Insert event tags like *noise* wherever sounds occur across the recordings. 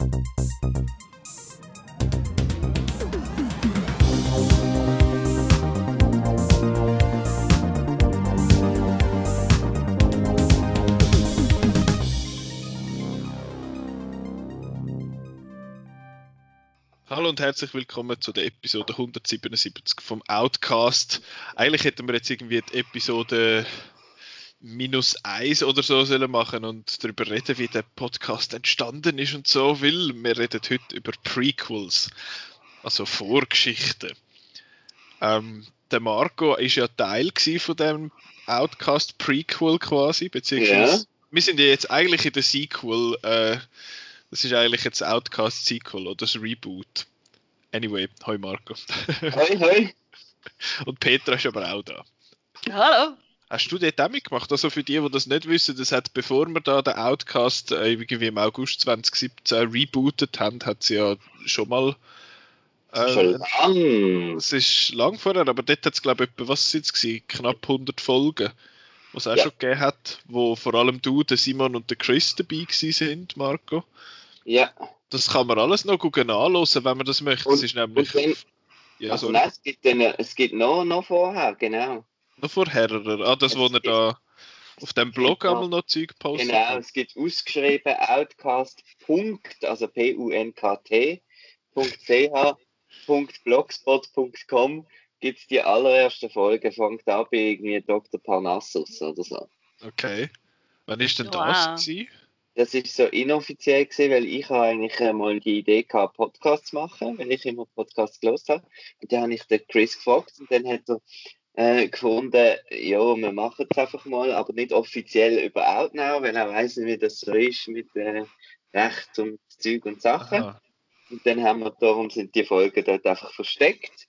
Hallo und herzlich willkommen zu der Episode 177 vom Outcast. Eigentlich hätten wir jetzt irgendwie die Episode minus eins oder so sollen machen und darüber reden, wie der Podcast entstanden ist und so, weil wir reden heute über Prequels, also Vorgeschichten. Ähm, der Marco ist ja Teil von dem Outcast Prequel quasi, beziehungsweise Ja. wir sind ja jetzt eigentlich in der Sequel, äh, das ist eigentlich jetzt Outcast Sequel oder das Reboot. Anyway, hoi Marco. Hoi, hoi. *laughs* und Petra ist aber auch da. Hallo. Hast du dort auch mitgemacht? Also für die, die das nicht wissen, das hat, bevor wir da den Outcast äh, irgendwie im August 2017 rebootet haben, hat sie ja schon mal. Schon Äh, lang. es ist lang vorher, aber dort hat es, glaube ich, etwa, was sind es gewesen? Knapp 100 Folgen, was es auch Ja. schon gegeben hat, wo vor allem du, der Simon und der Chris dabei gewesen sind, Marco. Ja. Das kann man alles noch gut anhören, wenn man das möchte. Und- das ist nämlich. dann- ja, also, nein, es gibt, dann, es gibt noch, noch vorher, genau. Noch vorher. Ah, das, wo er da auf dem Blog einmal noch Zeug postet. Genau, es gibt ausgeschrieben outcast. also P-U-N-K-T, .ch, .blogspot.com gibt es die allererste Folge, fängt an bei irgendwie Dr. Parnassus oder so. Okay. Wann ist denn Wow. das gewesen? Das ist so inoffiziell gesehen, weil ich habe eigentlich mal die Idee gehabt, Podcasts zu machen, weil ich immer Podcasts gelost habe. Und dann habe ich den Chris gefragt und dann hat er äh, gefunden, ja, wir machen es einfach mal, aber nicht offiziell über Outnow, weil er weiß nicht, wie das so ist mit äh, Recht und Zeug und Sachen. Aha. Und dann haben wir, darum sind die Folgen dort einfach versteckt,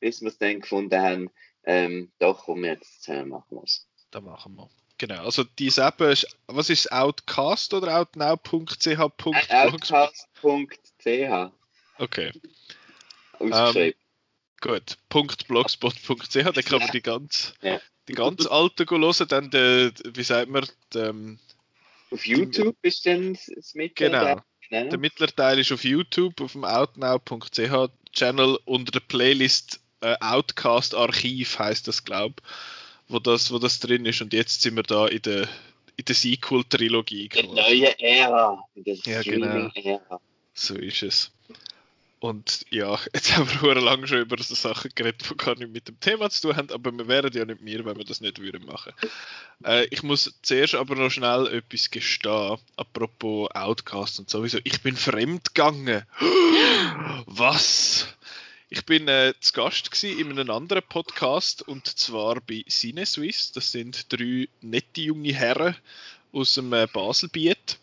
bis wir es dann gefunden haben, ähm, doch, komm, jetzt äh, machen wir es. Da machen wir. Genau, also die Seppe ist, was ist Outcast oder outnow.ch? Outcast.ch Okay, ausgeschrieben. Gut. .blogspot.ch, da kann man die ganz, Ja. die ganz alte go hören, dann der, wie sagt man, der, ähm, Auf YouTube ist dann das- das Mittel. genau. Ne? Der mittlere Teil ist auf YouTube, auf dem outnow.ch Channel unter der Playlist äh, Outcast Archiv heißt das, glaube wo das, wo das drin ist. Und jetzt sind wir da in der, in der Sequel-Trilogie. Die quasi. neue Ära. Die Ja, genau. Streaming-Ära. So ist es. Und ja, *laughs* jetzt haben wir lange schon über so Sachen geredet, die gar nicht mit dem Thema zu tun haben, aber wir wären ja nicht wir, wenn wir das nicht würden machen. Äh, ich muss zuerst aber noch schnell etwas gestehen, apropos Outcast und sowieso. Ich bin fremd gegangen. *gasps* Was? Ich bin äh, zu Gast in einem anderen Podcast und zwar bei CineSwiss. Das sind drei nette junge Herren aus dem äh, Baselbiet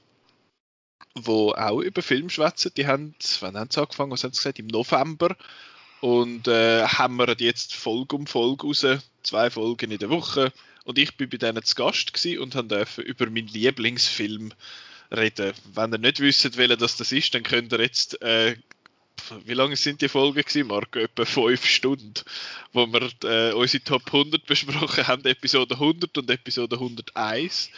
wo auch über Film schwätzen. Die haben, wann haben sie angefangen? Was haben sie gesagt? Im November. Und äh, haben wir jetzt Folge um Folge raus, zwei Folgen in der Woche. Und ich bin bei denen zu Gast und durfte über meinen Lieblingsfilm reden. Wenn ihr nicht wisst, welcher das ist, dann könnt ihr jetzt, äh, wie lange sind die Folgen gewesen, Marco? Etwa fünf Stunden, wo wir äh, unsere Top 100 besprochen haben, Episode 100 und Episode 101.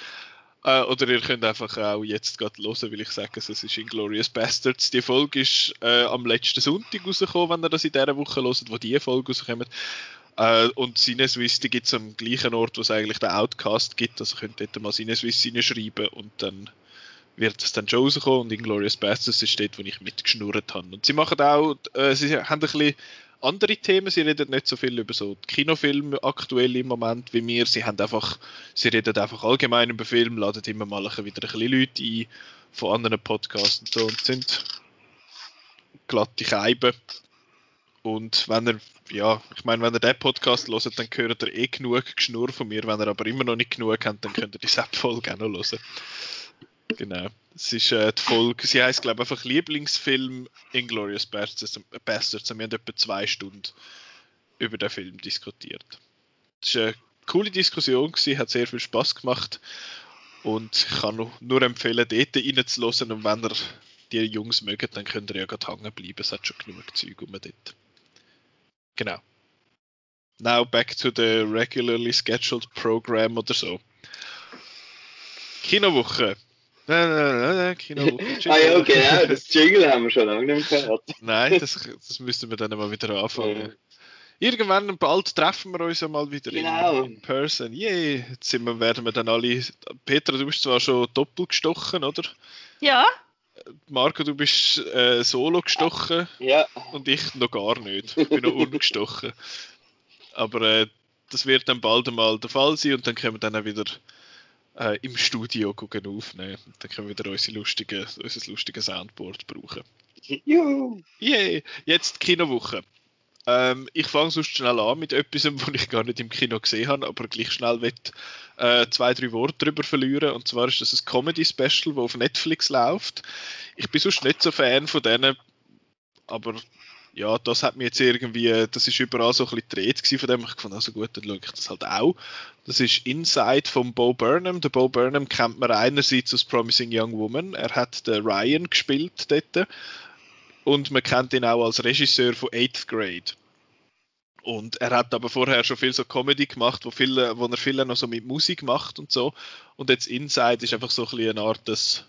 Äh, oder ihr könnt einfach auch jetzt gerade hören, weil ich sage, es ist Inglourious Bastards. Die Folge ist äh, am letzten Sonntag rausgekommen, wenn ihr das in dieser Woche hört, wo die Folge rauskommt. Äh, und die gibt es am gleichen Ort, wo es eigentlich den Outcast gibt. Also könnt ihr dort mal Sinneswiss reinschreiben und dann wird es dann schon rauskommen. Und Inglourious Bastards ist dort, wo ich mitgeschnurrt habe. Und sie machen auch, äh, sie haben ein bisschen andere Themen. Sie reden nicht so viel über so Kinofilme aktuell im Moment wie wir. Sie haben einfach, sie reden einfach allgemein über Film, laden immer mal wieder ein bisschen Leute ein von anderen Podcasts und so und sind glatte Scheiben. Und wenn ihr, ja, ich meine, wenn ihr den Podcast hört, dann hört ihr eh genug Geschnurr von mir. Wenn ihr aber immer noch nicht genug habt, dann könnt ihr die Sepp-Folge auch noch hören. Genau. Es ist äh, die Folge, sie heisst, glaube ich, einfach Lieblingsfilm Inglourious Bastards. Wir haben etwa zwei Stunden über den Film diskutiert. Es war eine coole Diskussion, gewesen, hat sehr viel Spaß gemacht. Und ich kann nur, empfehlen, dort reinzuhören. Und wenn ihr die Jungs mögt, dann könnt ihr ja gerade hängen bleiben. Es hat schon genug Zeug um dort. Genau. Now back to the regularly scheduled program oder so. Kinowoche. Nein, nein, nein, nein, Kino. *laughs* ah ja, genau, das Jingle haben wir schon lange nicht mehr gehört. *laughs* Nein, das, das müssten wir dann mal wieder anfangen. Irgendwann bald treffen wir uns ja mal wieder genau. in, in Person. Yay! Jetzt sind wir, werden wir dann alle. Petra, du bist zwar schon doppelt gestochen, oder? Ja. Marco, du bist äh, solo gestochen. Ja. Und ich noch gar nicht. Ich bin noch *laughs* ungestochen. Aber äh, das wird dann bald einmal der Fall sein und dann können wir dann auch wieder äh, im Studio gucken aufnehmen. Dann können wir wieder unsere lustige, unser lustiges Soundboard brauchen. Juhu! Yay! Jetzt Kinowoche. Ähm, ich fange sonst schnell an mit etwas, was ich gar nicht im Kino gesehen habe, aber gleich schnell will, äh, zwei, drei Worte darüber verlieren. Und zwar ist das ein Comedy-Special, das auf Netflix läuft. Ich bin sonst nicht so Fan von denen, aber ja, das hat mir jetzt irgendwie, das ist überall so ein bisschen gedreht von dem. Ich fand, also gut, dann schaue ich das halt auch. Das ist Inside von Bo Burnham. Der Bo Burnham kennt man einerseits als Promising Young Woman. Er hat den Ryan gespielt dort. Und man kennt ihn auch als Regisseur von 8th Grade. Und er hat aber vorher schon viel so Comedy gemacht, wo, viele, wo er viel noch so mit Musik macht und so. Und jetzt Inside ist einfach so ein bisschen eine Art des,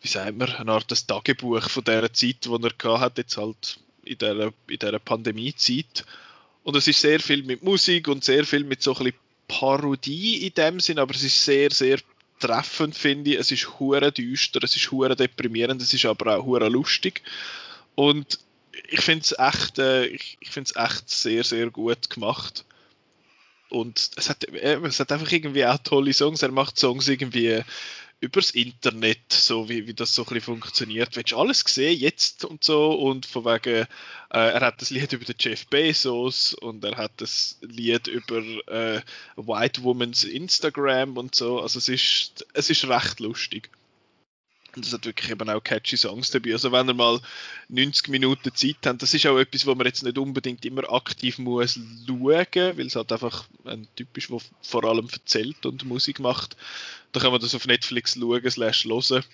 wie sagt man, eine Art des Tagebuch von der Zeit, wo er gehabt hat, jetzt halt in dieser, in dieser Pandemiezeit. Und es ist sehr viel mit Musik und sehr viel mit so ein bisschen Parodie in dem Sinn, aber es ist sehr, sehr treffend, finde ich. Es ist hure düster, es ist hure deprimierend, es ist aber auch hure lustig. Und ich finde es echt, äh, ich, ich echt sehr, sehr gut gemacht. Und es hat, äh, es hat einfach irgendwie auch tolle Songs. Er macht Songs irgendwie übers Internet, so wie, wie das so ein bisschen funktioniert. Willst du alles sehen jetzt und so? Und von wegen, äh, er hat das Lied über den Jeff Bezos und er hat das Lied über äh, White Woman's Instagram und so. Also es ist, es ist recht lustig. Und es hat wirklich eben auch catchy Songs dabei. Also wenn ihr mal 90 Minuten Zeit habt, das ist auch etwas, wo man jetzt nicht unbedingt immer aktiv muss schauen, weil es halt einfach ein Typ ist, der vor allem erzählt und Musik macht. Da kann man das auf Netflix schauen, slash hören.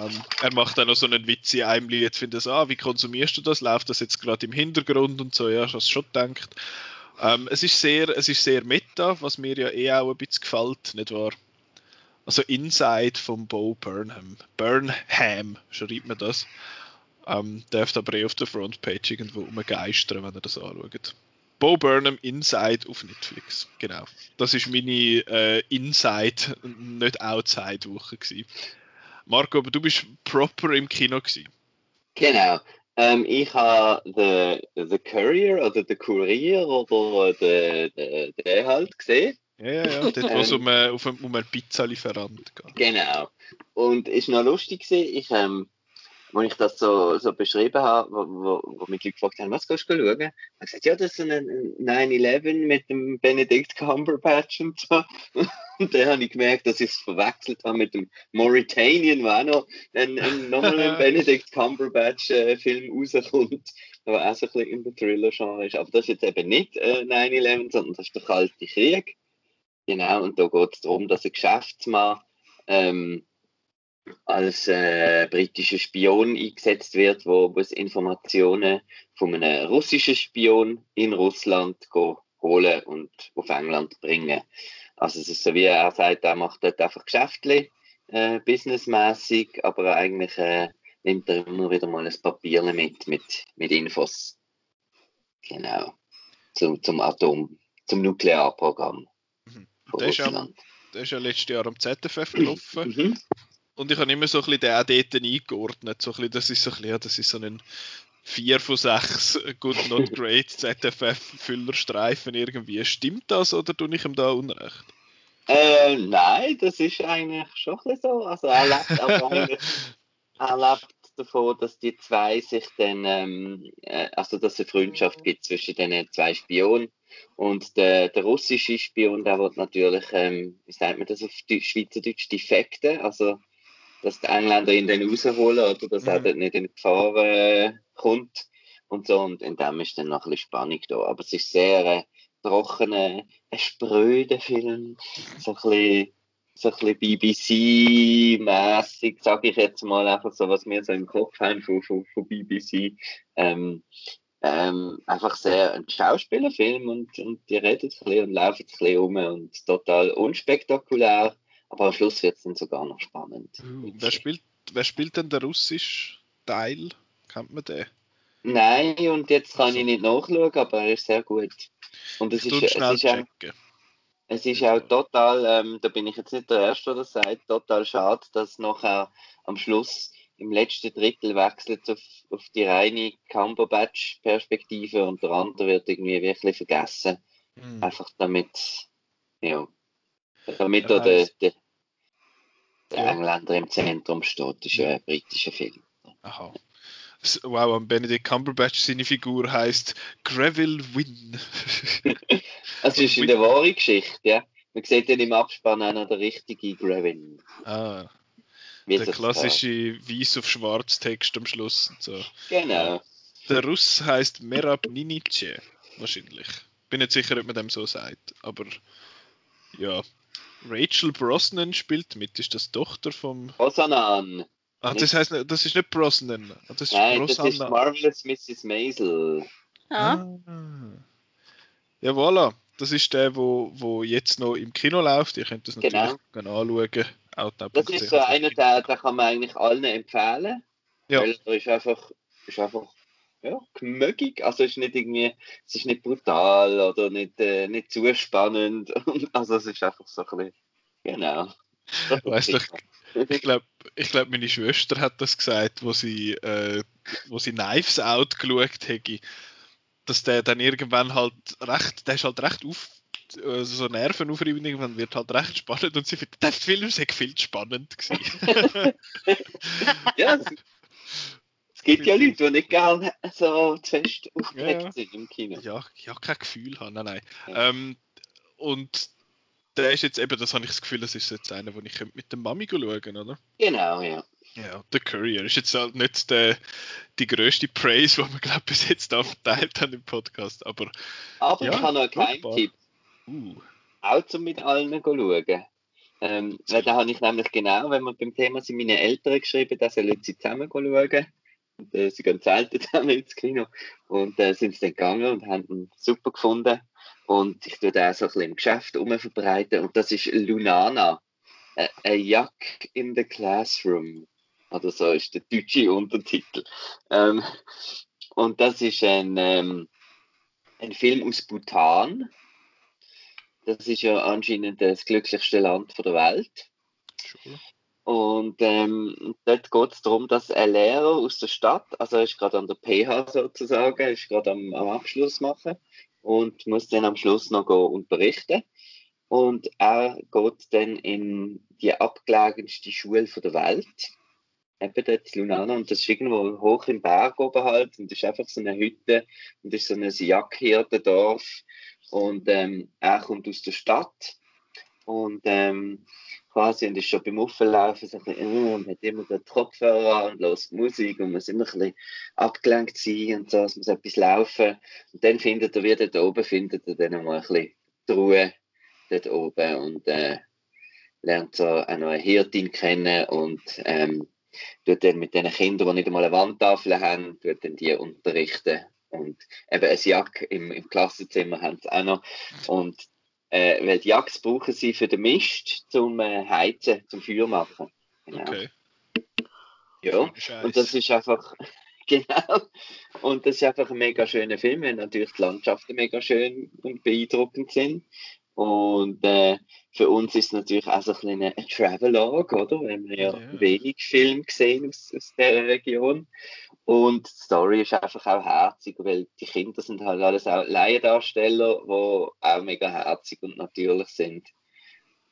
Ähm, er macht dann noch so einen Witz in einem Lied, findet so, ah, wie konsumierst du das? Läuft das jetzt gerade im Hintergrund und so, ja, hast du schon gedacht. Ähm, es ist sehr, es ist sehr meta, was mir ja eh auch ein bisschen gefällt, nicht wahr? Also Inside von Bo Burnham. Burnham schreibt man das. Ähm, dürfte aber eh auf der Frontpage irgendwo umgeistern, wenn ihr das anschaut. Bo Burnham Inside auf Netflix. Genau. Das ist meine äh, Inside, nicht Outside Woche gewesen. Marco, aber du bist proper im Kino gewesen. Genau. Ähm, ich habe the, the Courier oder The Courier oder den, den halt gesehen. Ja, ja, ja. *laughs* Dort, wo es um, äh, um, um einen Pizzalieferant geht. Genau. Und es war noch lustig, gewesen. ich, ähm, als ich das so, so beschrieben habe, wo, wo, wo mich Leute gefragt haben, was kannst du schauen? habe ich gesagt, ja, das ist ein 9-11 mit dem Benedict Cumberbatch und so. *laughs* Und dann habe ich gemerkt, dass ich es verwechselt habe mit dem Mauritanian, wo auch noch ein, ein, nochmal ein *laughs* Benedict Cumberbatch-Film äh, rauskommt, der auch so ein bisschen in der Thriller-Genre ist. Aber das ist jetzt eben nicht äh, 9-11, sondern das ist der Kalte Krieg. Genau, und da geht es darum, dass ein Geschäftsmann ähm, als äh, britischer Spion eingesetzt wird, wo muss Informationen von einem russischen Spion in Russland holen und auf England bringen. Also es ist so wie er sagt, er macht dort einfach Geschäfte, äh, businessmäßig, aber eigentlich äh, nimmt er immer wieder mal ein Papier mit, mit, mit Infos. Genau. Zum, zum Atom, zum Nuklearprogramm. Der ist, ja, der ist ja letztes Jahr am ZFF gelaufen. Mhm. Und ich habe immer so ein bisschen den auch dort eingeordnet. So ein bisschen, das ist so ein bisschen, ja, das ist so ein 4 von 6 Good Not *laughs* Great ZFF-Füllerstreifen irgendwie. Stimmt das oder tue ich ihm da Unrecht? Äh, nein, das ist eigentlich schon ein bisschen so. Also er lebt aber *laughs* er lebt davon, dass die zwei sich dann, ähm, äh, also dass es eine Freundschaft gibt zwischen den zwei Spionen und der, der russische Spion, der wird natürlich, ähm, wie sagt man das auf Schweizerdeutsch, defekte, also dass die Engländer ihn dann rausholen oder dass mhm. er dort nicht in Gefahr äh, kommt und so. Und in dem ist dann noch ein bisschen Spannung da. Aber es ist sehr äh, trockener, ein spröder Film, so ein bisschen so ein BBC-mäßig, sage ich jetzt mal einfach so, was wir so im Kopf haben von, von, von BBC. Ähm, ähm, einfach sehr ein Schauspielerfilm und, und die redet ein bisschen und laufen ein bisschen um und total unspektakulär, Aber am Schluss wird es dann sogar noch spannend. Uh, wer, spielt, wer spielt denn der russische Teil? Kennt man den? Nein, und jetzt kann ich nicht nachschauen, aber er ist sehr gut. Und es ist, es ist, auch, es ist auch total, ähm, da bin ich jetzt nicht der Erste, der das sagt, total schade, dass nachher am Schluss im letzten Drittel wechselt auf, auf die reine Cumberbatch-Perspektive und der andere wird irgendwie wirklich vergessen. Hm. Einfach damit, ja, damit Ja, der, der, der Ja. Engländer im Zentrum steht. Das ist ja ein britischer Film. Aha. Wow, und Benedict Cumberbatch, seine Figur heißt Greville Wynn. *laughs* Das ist in der wahren Geschichte, ja. Man sieht dann im Abspann auch noch den richtigen Grevin. ah, der klassische weiß auf schwarz Text am Schluss so. Genau. Der Russ heißt Merab Ninice, wahrscheinlich. Bin nicht sicher, ob man dem so sagt, aber ja. Rachel Brosnan spielt mit, ist das Tochter vom. Rosanan. Ah, das heißt, nicht- das ist nicht Brosnan, ah, das ist Nein, das ist Rosanna. Marvelous Mrs. Maisel. Ja. Ah. Ja, voilà. Das ist der, wo, wo jetzt noch im Kino läuft. Ihr könnt das natürlich Genau. gerne anschauen. Outnow.ch. Das ist so einer, der, der kann man eigentlich allen empfehlen. Ja. Weil er ist einfach, ist einfach ja, gemögig. Also ist nicht irgendwie, es ist nicht brutal oder nicht, äh, nicht zu spannend. *laughs* Also es ist einfach so ein bisschen, genau. *laughs* Weißt du, Ich glaube, ich glaub, meine Schwester hat das gesagt, wo sie, äh, wo sie Knives Out geschaut hätte, dass der dann irgendwann halt recht, der ist halt recht auf, also so nervenaufreibend, irgendwann wird halt recht spannend und sie findet, der Film sei viel spannend gewesen. *laughs* ja, es, es gibt ja Leute, die nicht gerne so zu fest aufgeregt Ja, sind im Kino. ja, ja, kein Gefühl haben, nein, nein. Ja. Ähm, und der ist jetzt eben, das habe ich das Gefühl, das ist jetzt einer, den ich mit der Mami schauen oder? Genau, ja. Ja, der Courier ist jetzt halt nicht der, die grösste Praise, die wir, glaube bis jetzt da verteilt haben im Podcast, aber Aber Ja, ich habe noch einen furchtbar. Geheimtipp. uh, auch zum mit allen schauen. Ähm, weil da habe ich nämlich genau, wenn wir beim Thema sind, meine Eltern geschrieben, dass sie zusammen schauen. Und, äh, sie gehen selten zusammen ins Kino. Und äh, sind sie dann gegangen und haben ihn super gefunden. Und ich tue den auch so ein bisschen im Geschäft umverbreiten. Und das ist Lunana. A, a Yuck in the Classroom. Oder so ist der deutsche Untertitel. Ähm, und das ist ein, ähm, ein Film aus Bhutan. Das ist ja anscheinend das glücklichste Land der Welt. schon. Und ähm, dort geht es darum, dass ein Lehrer aus der Stadt, also er ist gerade an der PH sozusagen, ist gerade am, am Abschluss machen und muss dann am Schluss noch gehen unterrichten. Und er geht dann in die abgelegenste Schule der Welt, eben dort Lunana, und das ist irgendwo hoch im Berg oben halt, und das ist einfach so eine Hütte, und das ist so ein Jagdhirtendorf, und ähm, er kommt aus der Stadt, und ähm, quasi und ist schon beim Auflaufen so bisschen, äh, und hat immer den Kopfhörer an und hört Musik und muss immer ein bisschen abgelenkt sein und so, es muss etwas laufen. Und dann findet er wieder da oben, findet er dann mal ein bisschen die Ruhe dort oben und äh, lernt so auch noch eine Hirtin kennen und ähm, tut dann mit den Kindern, die nicht einmal eine Wandtafel haben, tut dann die unterrichten. Und eben ein Jack im, im Klassenzimmer haben sie auch noch. Und äh, weil die Jacks brauchen sie für den Mist zum äh, Heizen, zum Feuer machen. Genau. Okay. Ja. Und das ist einfach, *laughs* genau. Und das ist einfach ein mega schöner Film, weil natürlich die Landschaften mega schön und beeindruckend sind. Und äh, für uns ist es natürlich auch so ein kleiner ein Travelogue, oder? Weil wir ja, Ja. wenig Film gesehen aus, aus dieser Region. Und die Story ist einfach auch herzig, weil die Kinder sind halt alles auch Laiendarsteller, die auch mega herzig und natürlich sind.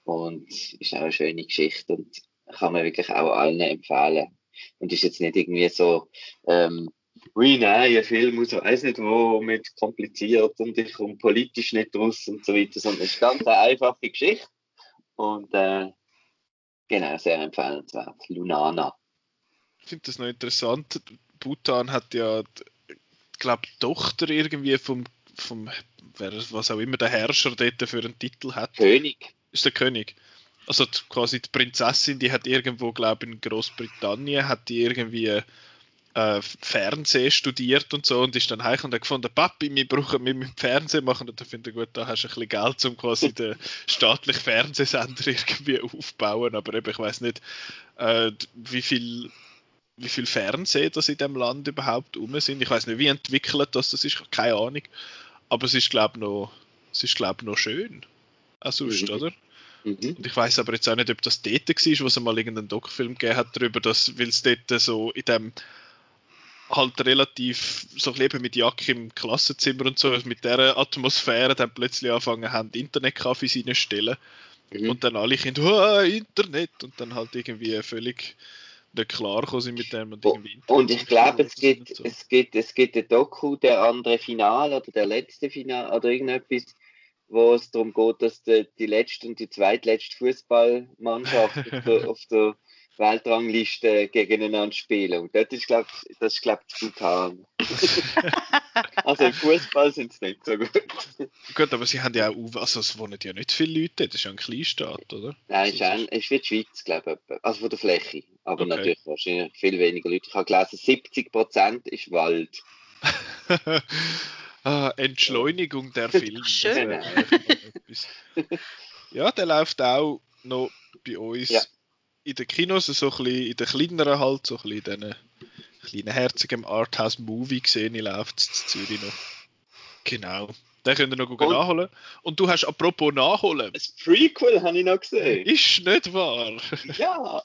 Und ist auch eine schöne Geschichte und kann man wirklich auch allen empfehlen. Und ist jetzt nicht irgendwie so, ähm, wie nein, ein Film aus weiß nicht wo, mit kompliziert und ich komme politisch nicht raus und so weiter, sondern es ist ganz eine einfache Geschichte. Und äh, genau, sehr empfehlenswert. Lunana. Ich finde das noch interessant. Bhutan hat ja, ich glaube, die Tochter irgendwie vom, vom wer, was auch immer der Herrscher dort für einen Titel hat, König. ist der König. Also die, quasi die Prinzessin, die hat irgendwo, glaube ich, in Großbritannien, hat die irgendwie äh, Fernsehen studiert und so und ist dann heim und hat gefunden, Papi, wir brauchen wir mit Fernsehen machen und dann finde ich gut, da hast du ein bisschen Geld, um quasi *laughs* den staatlichen Fernsehsender irgendwie aufzubauen, aber eben, ich weiß nicht, äh, wie viel wie viel Fernsehen das in dem Land überhaupt um sind. Ich weiß nicht, wie entwickelt das, das ist, keine Ahnung. Aber es ist, glaube ich, noch, es ist, glaube noch schön. Auch sonst, mhm. oder? Mhm. Und ich weiß aber jetzt auch nicht, ob das dort war, wo es mal irgendeinen Doc-Film gegeben hat darüber, dass, weil es dort so in dem halt relativ so leben mit Jacke im Klassenzimmer und so, mit der Atmosphäre dann plötzlich anfangen haben, Internetcafés reinstellen. Mhm. Und dann alle Kinder, oh, Internet! Und dann halt irgendwie völlig nicht klar sind mit dem. Und, irgendwie und ich glaube, es gibt, so. es gibt, es gibt ein Doku, der andere Final oder der letzte Final oder irgendetwas, wo es darum geht, dass die, die letzte und die zweitletzte Fußballmannschaft *laughs* auf, der, auf der Weltrangliste gegeneinander spielen. Und das ist, glaube ich, das glaub ich, brutal. *laughs* also im Fußball sind es nicht so gut. gut, aber sie haben ja auch, also es wohnen ja nicht viele Leute, das ist ja ein Kleinstaat, oder? Nein, es ist, ist wie die Schweiz, glaube ich, also von der Fläche. Aber okay. natürlich wahrscheinlich viel weniger Leute. Ich habe gelesen, 70% ist Wald. *laughs* ah, Entschleunigung der Filme. Schön. ja, der läuft auch noch bei uns. Ja in den Kinos, so ein bisschen in den kleineren halt, so ein bisschen in diesen kleinen herzigen Arthouse-Movie gesehen, läuft es in Zürich noch. Genau. Den könnt ihr noch gut nachholen. Und du hast apropos nachholen. Das Prequel habe ich noch gesehen. Ist nicht wahr? Ja.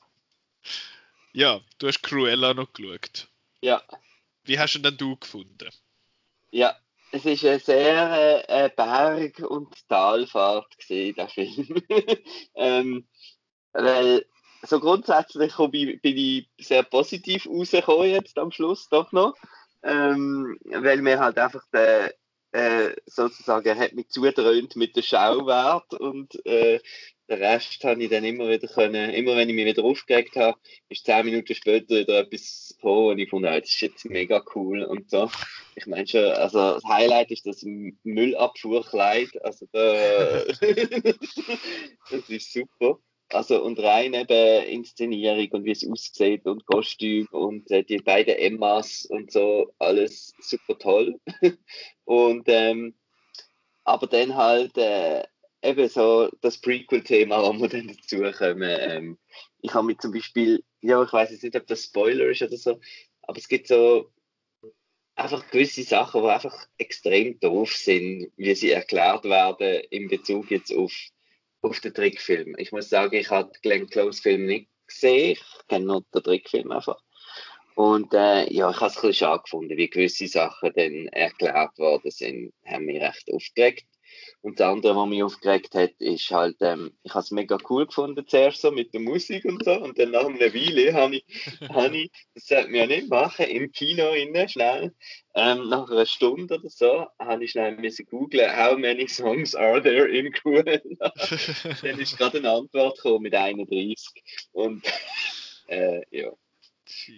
ja, du hast Cruella noch geschaut. Ja. Wie hast du denn du gefunden? Ja, es ist eine sehr äh, Berg- und Talfahrt gesehen, der Film. *laughs* ähm, weil so grundsätzlich bin ich sehr positiv rausgekommen jetzt am Schluss doch noch, ähm, weil mir halt einfach der, äh, sozusagen, hat mich zudröhnt mit dem Schauwert und äh, den Rest habe ich dann immer wieder können, immer wenn ich mich wieder aufgeregt habe, ist zehn Minuten später wieder etwas gekommen und ich fand, ah, das ist jetzt mega cool und so. Ich meine schon, also das Highlight ist das Müllabfuhrkleid, also da, *laughs* das ist super. Also und rein eben Inszenierung und wie es aussieht und Kostüm und äh, die beiden Emmas und so, alles super toll. *laughs* und ähm, aber dann halt äh, eben so das Prequel-Thema, wo wir dann dazu kommen. Ähm, ich habe mir zum Beispiel, ja, ich weiß jetzt nicht, ob das Spoiler ist oder so, aber es gibt so einfach gewisse Sachen, die einfach extrem doof sind, wie sie erklärt werden in Bezug jetzt auf auf den Trickfilm. Ich muss sagen, ich habe Glenn Close Film nicht gesehen. Ich kenne nur den Trickfilm einfach. Und äh, ja, ich habe es ein bisschen schade gefunden, wie gewisse Sachen dann erklärt worden sind, haben mich recht aufgeregt. Und das andere, was mich aufgeregt hat, ist halt, ähm, ich habe es mega cool gefunden zuerst so mit der Musik und so. Und dann nach einer Weile habe ich, hab ich, das sollte man ja nicht machen, im Kino innen schnell, ähm, nach einer Stunde oder so, habe ich schnell müssen googlen, how many songs are there in Cruella? *laughs* dann ist gerade eine Antwort gekommen mit 31. Und *laughs* äh, ja.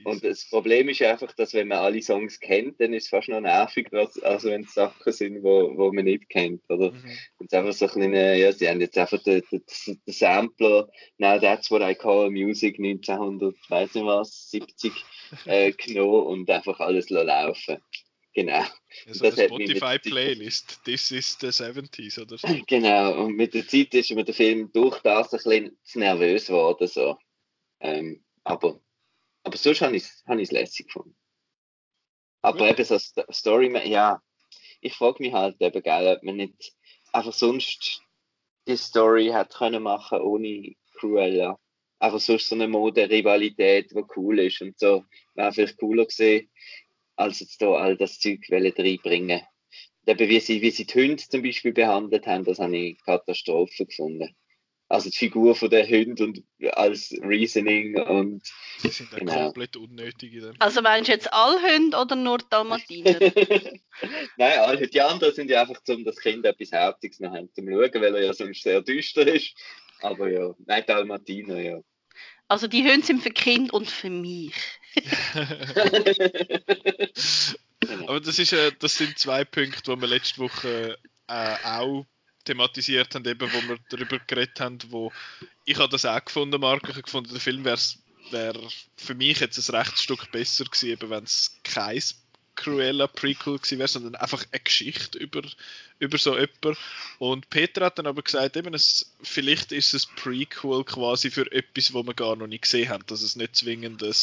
Und das Problem ist einfach, dass wenn man alle Songs kennt, dann ist es fast noch nervig, als, als wenn es Sachen sind, wo, wo man nicht kennt. Oder? Mhm. Und einfach so ein kleine, ja, sie haben jetzt einfach den, den, den Sampler, now that's what I call music 1900, weiß nicht was, 70 äh, *laughs* genommen und einfach alles laufen. Genau. Also das Spotify-Playlist, This is the 70s oder so. *laughs* Genau, und mit der Zeit ist mir der Film durch das ein bisschen zu nervös geworden. So. Ähm, aber aber sonst habe ich es hab lässig gefunden. Aber ja. eben so Story, ja, ich frage mich halt eben, gell, ob man nicht einfach sonst die Story hat können machen ohne Cruella. Einfach sonst so eine Mode-Rivalität, die cool ist und so. Wäre vielleicht cooler gesehen, als jetzt da all das Zeug reinbringen. Eben wie sie, wie sie die Hunde zum Beispiel behandelt haben, das habe ich Katastrophe gefunden also die Figur von der Hund und als Reasoning und die sind dann genau. komplett unnötig. In Also meinst du jetzt alle Hunde oder nur Dalmatiner? *laughs* Nein, alle. Die anderen sind ja einfach, um das Kind etwas Herziges noch haben zum Schauen, weil er ja sonst sehr düster ist. Aber ja, nein, Dalmatiner, ja. Also die Hunde sind für Kind und für mich. *laughs* Aber das, ist, äh, das sind zwei Punkte, die wir letzte Woche äh, auch thematisiert haben, eben, wo wir darüber geredet haben, wo ich habe das auch gefunden, Marc, ich habe gefunden, der Film wäre wäre für mich jetzt ein rechtes Stück besser gewesen, wenn es kein Cruella Prequel gewesen wäre, sondern einfach eine Geschichte über, über so jemanden. Und Peter hat dann aber gesagt, eben, es, vielleicht ist es Prequel quasi für etwas, wo wir gar noch nicht gesehen haben, dass es nicht zwingend ein,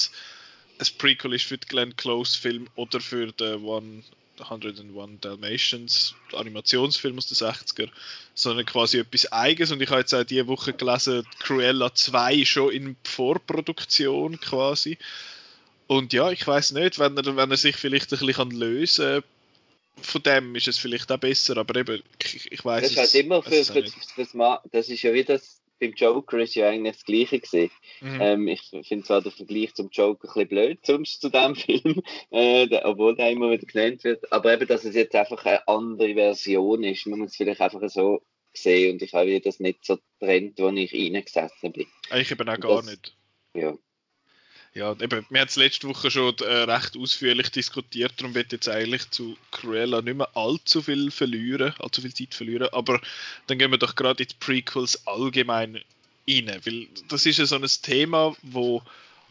ein Prequel ist für den Glenn Close Film oder für den One 101 Dalmatians, Animationsfilm aus den 60er, sondern quasi etwas Eigenes. Und ich habe jetzt auch diese Woche gelesen, Cruella 2 schon in Vorproduktion quasi. Und ja, ich weiß nicht, wenn er, wenn er sich vielleicht ein bisschen lösen kann, von dem ist es vielleicht auch besser, aber eben, ich, ich weiß es. Das ist halt immer für, für, für das, das ist ja wie das beim Joker ist ja eigentlich das Gleiche gewesen. Mhm. Ähm, ich finde zwar den Vergleich zum Joker ein bisschen blöd, sonst zu dem *laughs* Film, äh, der, obwohl der immer wieder genannt wird, aber eben, dass es jetzt einfach eine andere Version ist, man muss es vielleicht einfach so sehen und ich habe das nicht so trennt, wo ich reingesessen bin. Ich eben auch gar das, nicht. Ja. Ja, eben, wir haben es letzte Woche schon äh, recht ausführlich diskutiert, darum wird jetzt eigentlich zu Cruella nicht mehr allzu viel verlieren, allzu viel Zeit verlieren, aber dann gehen wir doch gerade in die Prequels allgemein rein, weil das ist ja so ein Thema, wo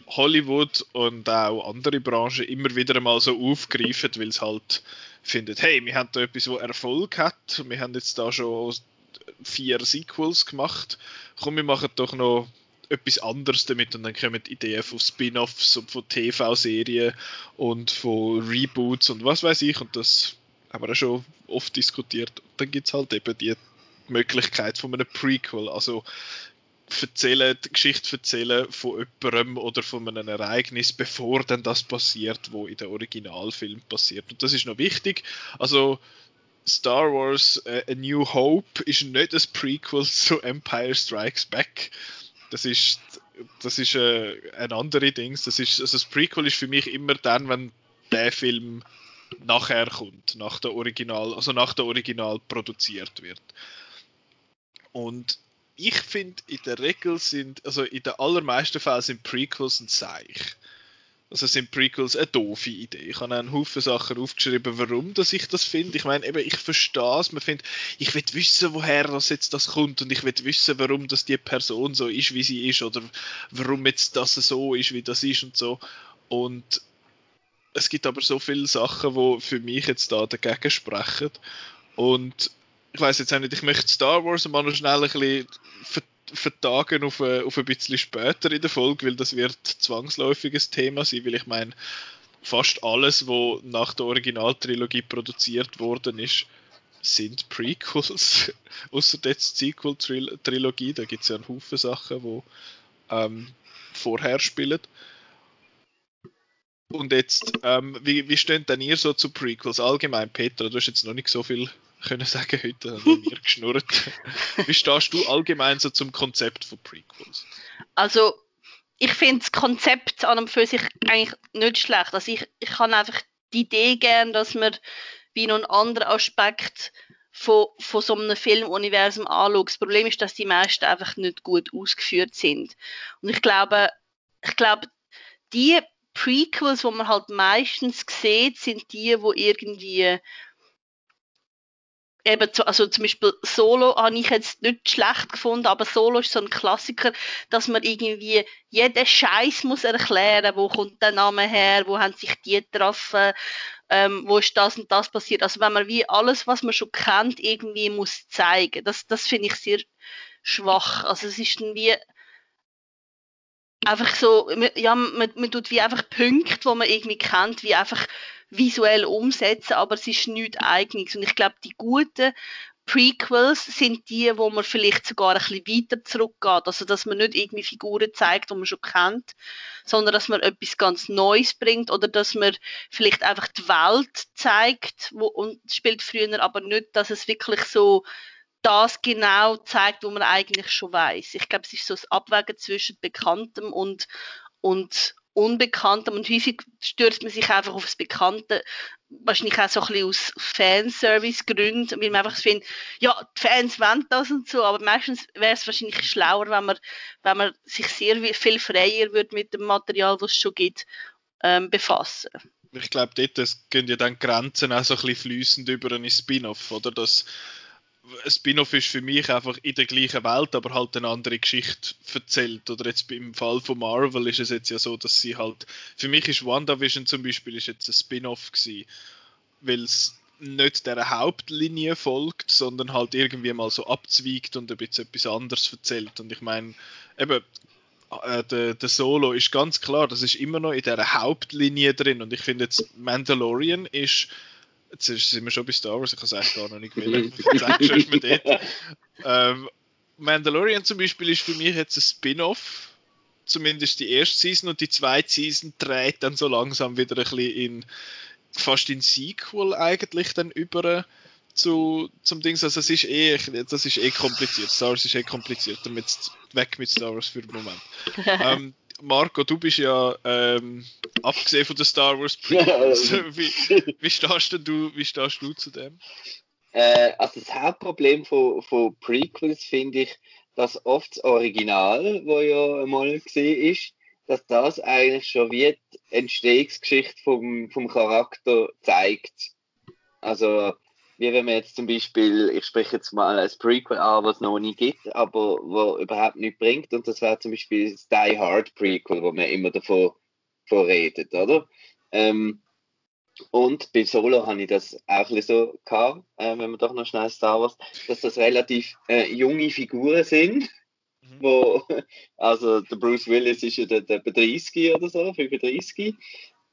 Hollywood und auch andere Branchen immer wieder einmal so aufgreifen, weil es halt findet, hey, wir haben da etwas, wo Erfolg hat, wir haben jetzt da schon vier Sequels gemacht, komm, wir machen doch noch etwas anderes damit und dann kommen Ideen von Spin-offs und von TV-Serien und von Reboots und was weiß ich und das haben wir auch schon oft diskutiert. Und dann gibt es halt eben die Möglichkeit von einem Prequel, also erzählen, die Geschichte erzählen von jemandem oder von einem Ereignis, bevor dann das passiert, wo in der Originalfilm passiert. Und das ist noch wichtig. Also Star Wars uh, A New Hope ist nicht ein Prequel zu Empire Strikes Back, das ist, das ist äh, ein anderes Ding. Das, ist, also das Prequel ist für mich immer dann, wenn der Film nachher kommt, nach der Original, also nach der Original produziert wird. Und ich finde, in der Regel sind, also in den allermeisten Fällen sind Prequels ein Seich. Also sind Prequels eine doofe Idee. Ich habe einen Haufen Sachen aufgeschrieben, warum dass ich das finde. Ich meine, eben, ich verstehe es. Man findet, ich will wissen, woher das jetzt das kommt und ich will wissen, warum das die Person so ist, wie sie ist oder warum jetzt das so ist, wie das ist und so. Und es gibt aber so viele Sachen, wo für mich jetzt da dagegen sprechen. Und ich weiß jetzt auch nicht, ich möchte Star Wars mal noch schnell ein bisschen vertagen auf, äh, auf ein bisschen später in der Folge, weil das wird zwangsläufiges Thema sein, weil ich meine, fast alles, was nach der Originaltrilogie produziert worden ist, sind Prequels, *laughs* außer jetzt Sequel-Trilogie, da gibt es ja einen Haufen Sachen, die ähm, vorher spielen. Und jetzt, ähm, wie, wie stehen denn ihr so zu Prequels allgemein, Peter? Du hast jetzt noch nicht so viel können sagen heute, haben wir geschnurrt. *laughs* Wie stehst du allgemein so zum Konzept von Prequels? Also, ich finde das Konzept an und für sich eigentlich nicht schlecht. Also ich, ich kann einfach die Idee gern, dass man wie noch einen anderen Aspekt von, von so einem Filmuniversum anschaut. Das Problem ist, dass die meisten einfach nicht gut ausgeführt sind. Und ich glaube, ich glaube, die Prequels, die man halt meistens sieht, sind die, wo irgendwie eben, also zum Beispiel Solo habe ich jetzt nicht schlecht gefunden, aber Solo ist so ein Klassiker, dass man irgendwie jeden Scheiß muss erklären, wo kommt der Name her, wo haben sich die getroffen, ähm, wo ist das und das passiert. Also wenn man wie alles, was man schon kennt, irgendwie muss zeigen, das, das finde ich sehr schwach. Also es ist dann wie einfach so, ja, man, man tut wie einfach Punkte, die man irgendwie kennt, wie einfach visuell umsetzen, aber es ist nichts Eigenes. Und ich glaube, die guten Prequels sind die, wo man vielleicht sogar ein bisschen weiter zurückgeht. Also, dass man nicht irgendwie Figuren zeigt, die man schon kennt, sondern dass man etwas ganz Neues bringt oder dass man vielleicht einfach die Welt zeigt wo, und spielt früher, aber nicht, dass es wirklich so das genau zeigt, wo man eigentlich schon weiß. Ich glaube, es ist so das Abwägen zwischen Bekanntem und, und, Unbekanntem und häufig stürzt man sich einfach auf das Bekannte, wahrscheinlich auch so ein bisschen aus Fanservice-Gründen, weil man einfach findet, ja, die Fans wollen das und so, aber meistens wäre es wahrscheinlich schlauer, wenn man, wenn man sich sehr viel freier würde mit dem Material, das es schon gibt, ähm, befassen. Ich glaube, dort gehen ja dann Grenzen auch so ein bisschen fließend über einen Spin-off, oder? Dass Spin-off ist für mich einfach in der gleichen Welt, aber halt eine andere Geschichte erzählt. Oder jetzt im Fall von Marvel ist es jetzt ja so, dass sie halt. Für mich ist WandaVision zum Beispiel ist jetzt ein Spin-off gewesen, weil es nicht der Hauptlinie folgt, sondern halt irgendwie mal so abzweigt und ein bisschen etwas anderes erzählt. Und ich meine, eben, äh, der, der, Solo ist ganz klar, das ist immer noch in der Hauptlinie drin. Und ich finde jetzt Mandalorian ist Jetzt sind wir schon bei Star Wars, ich kann es eigentlich gar noch nicht wählen. *laughs* Zeig schon mir dort. Ähm, Mandalorian zum Beispiel ist für mich jetzt ein Spin-off. Zumindest die erste Season und die zweite Season dreht dann so langsam wieder ein bisschen in fast in Sequel eigentlich dann über zu, zum Dings. Also es ist eh, das ist eh kompliziert. Star Wars ist eh kompliziert. Damit weg mit Star Wars für den Moment. *laughs* ähm, Marco, du bist ja ähm, abgesehen von der Star Wars *laughs* Prequels. wie, wie, stehst du, wie stehst du zu dem? Äh, also das Hauptproblem von, von Prequels finde ich, dass oft das Original, wo ja mal gesehen ist, dass das eigentlich schon wie die Entstehungsgeschichte vom, vom Charakter zeigt. Also wie wenn man jetzt zum Beispiel, ich spreche jetzt mal als Prequel an, was es noch nie gibt, aber wo überhaupt nichts bringt, und das wäre zum Beispiel das Die Hard Prequel, wo man immer davon, davon redet, oder? Ähm, und bei Solo habe ich das auch ein so gehabt, äh, wenn man doch noch schnell Star Wars, dass das relativ äh, junge Figuren sind, mhm. wo, *laughs* also der Bruce Willis ist ja der, der 30 oder so, 35,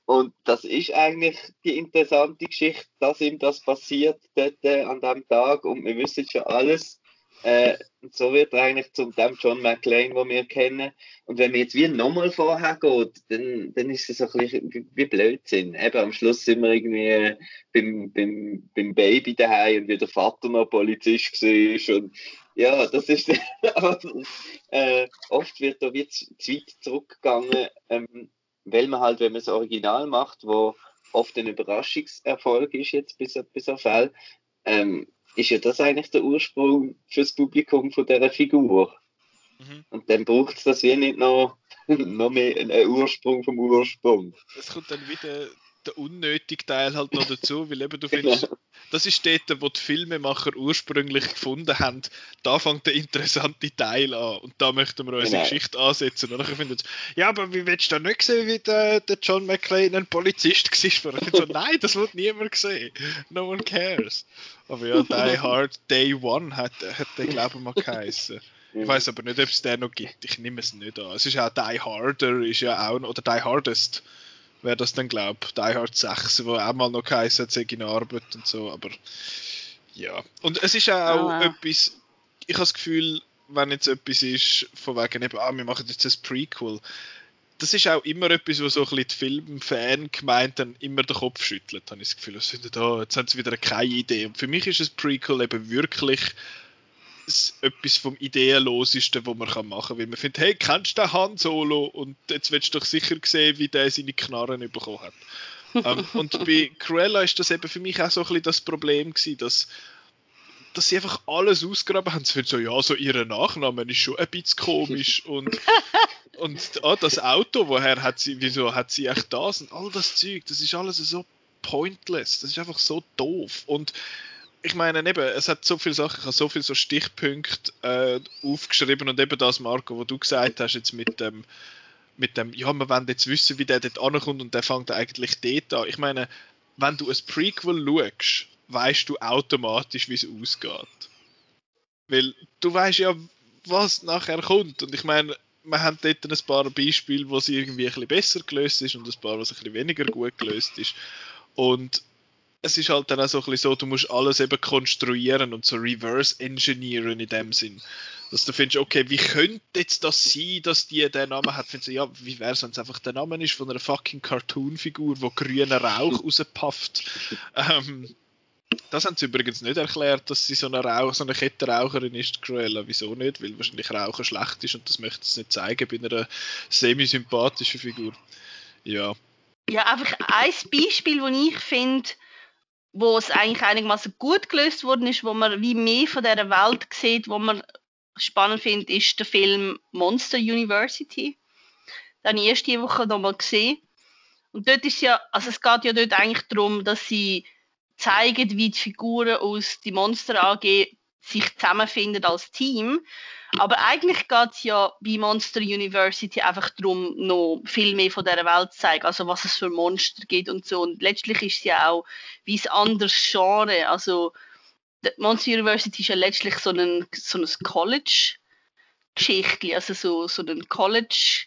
und das ist eigentlich die interessante Geschichte, dass ihm das passiert dort äh, an dem Tag und wir wissen schon alles. Äh, so wird er eigentlich zum dem John McClane, den wir kennen. Und wenn wir jetzt wie nochmal vorher geht, dann, dann ist es so ein bisschen wie, Blödsinn. Eben am Schluss sind wir irgendwie beim, beim, beim Baby daheim und wie der Vater noch Polizist war. Und ja, das ist *laughs* äh, oft wird da wie zu, zu weit zurückgegangen. Ähm, weil man halt, wenn man das Original macht, wo oft ein Überraschungserfolg ist jetzt bis, bis auf Fall, ähm, ist ja das eigentlich der Ursprung fürs Publikum von dieser Figur. Mhm. Und dann braucht es das wie nicht noch, *laughs* noch mehr einen Ursprung vom Ursprung. Es kommt dann wieder der unnötige Teil halt noch dazu, weil eben du *laughs* findest, das ist dort, wo die Filmemacher ursprünglich gefunden haben, da fängt der interessante Teil an und da möchten wir unsere genau. Geschichte ansetzen. Und ich finde ja, aber wie willst du da nicht sehen, wie der, der John McClane ein Polizist war? Ich finde so, nein, das wird niemand sehen. No one cares. Aber ja, Die Hard Day One hat, hat der, glaube ich, mal geheißen. Ich weiß aber nicht, ob es den noch gibt. Ich nehme es nicht an. Es ist ja auch Die Harder, ist ja auch, oder Die Hardest wäre das dann, glaube ich, Die Hard 6, wo auch mal noch geheißen hat, in Arbeit und so, aber ja. Und es ist auch ah. etwas, ich habe das Gefühl, wenn jetzt etwas ist, von wegen eben, ah, wir machen jetzt ein Prequel, das ist auch immer etwas, wo so ein bisschen die Filmfan-Gemeinden immer den Kopf schüttelt, habe ich das Gefühl. Sind da, jetzt haben sie wieder keine Idee. Und für mich ist ein Prequel eben wirklich etwas vom Ideenlosesten, was man machen kann. Weil man findet, hey, kennst du den Han Solo? Und jetzt willst du doch sicher sehen, wie der seine Knarren bekommen hat. ähm, und bei Cruella ist das eben für mich auch so ein bisschen das Problem gewesen, dass, dass sie einfach alles ausgraben haben. Sie finden so, ja, so ihre Nachnamen ist schon ein bisschen komisch *laughs* und, und ah, das Auto, woher hat sie, wieso hat sie echt das und all das Zeug, das ist alles so pointless, das ist einfach so doof und ich meine, eben, es hat so viele Sachen, ich habe so viele so Stichpunkte äh, aufgeschrieben und eben das, Marco, was du gesagt hast, jetzt mit dem, mit dem, ja, wir wollen jetzt wissen, wie der dort ankommt und der fängt eigentlich dort an. Ich meine, wenn du ein Prequel schaust, weißt du automatisch, wie es ausgeht. Weil du weißt ja, was nachher kommt. Und ich meine, wir haben dort ein paar Beispiele, wo es irgendwie ein bisschen besser gelöst ist und ein paar, wo es ein bisschen weniger gut gelöst ist. Und es ist halt dann auch so ein bisschen so, du musst alles eben konstruieren und so reverse engineeren in dem Sinn. Dass du findest, okay, wie könnte jetzt das sein, dass die den Namen hat? Findest du, ja, wie wäre es, wenn es einfach der Name ist von einer fucking Cartoon-Figur, wo grüner Rauch *laughs* rauspafft? Ähm, das haben sie übrigens nicht erklärt, dass sie so eine, Rauch, so eine Kettenraucherin ist, Cruella. Wieso nicht? Weil wahrscheinlich Rauchen schlecht ist und das möchte es nicht zeigen bei einer semi-sympathischen Figur. Ja. Ja, einfach ein Beispiel, das ich finde, wo es eigentlich einigermaßen gut gelöst worden ist, wo man wie mehr von dieser Welt sieht, wo man spannend findet, ist der Film Monster University. Den habe ich erst diese Woche nochmal gesehen. Und dort ist ja, also es geht ja dort eigentlich darum, dass sie zeigen, wie die Figuren aus die Monster AG sich zusammenfinden als Team. Aber eigentlich geht es ja bei Monster University einfach darum, noch viel mehr von dieser Welt zu zeigen, also was es für Monster gibt und so. Und letztlich ist es ja auch wie ein anderes Genre. Also Monster University ist ja letztlich so ein, so ein College-Geschichte, also so, so ein College-